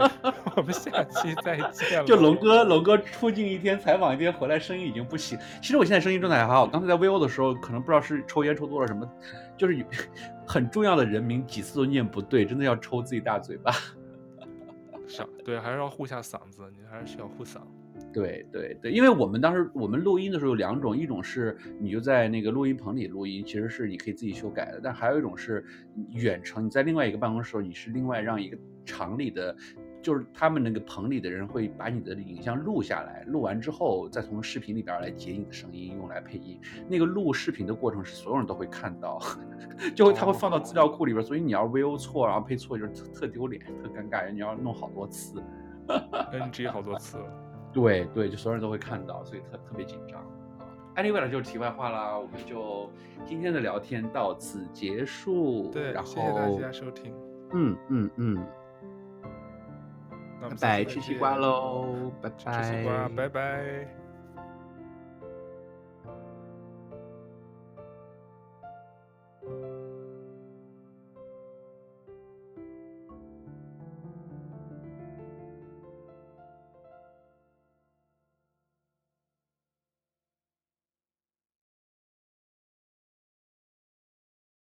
我们下期再见。就龙哥，龙哥出镜一天，采访一天，回来声音已经不行。其实我现在声音状态还好，刚才在 VO 的时候，可能不知道是抽烟抽多了什么，就是很重要的人名几次都念不对，真的要抽自己大嘴巴。是，对，还是要护下嗓子，你还是需要护嗓。对对对，因为我们当时我们录音的时候有两种，一种是你就在那个录音棚里录音，其实是你可以自己修改的；但还有一种是远程，你在另外一个办公室，你是另外让一个厂里的就是他们那个棚里的人会把你的影像录下来，录完之后再从视频里边来截你的声音用来配音。那个录视频的过程是所有人都会看到，[LAUGHS] 就会他会放到资料库里边，所以你要 VO 错，然后配错就是特特丢脸、特尴尬，你要弄好多次，NG 好多次。对对，就所有人都会看到，所以特特别紧张。Anyway 了，就是题外话啦，我们就今天的聊天到此结束。对，然后谢谢大家收听。嗯嗯嗯。拜拜，吃西瓜喽！拜拜，吃西瓜，拜拜。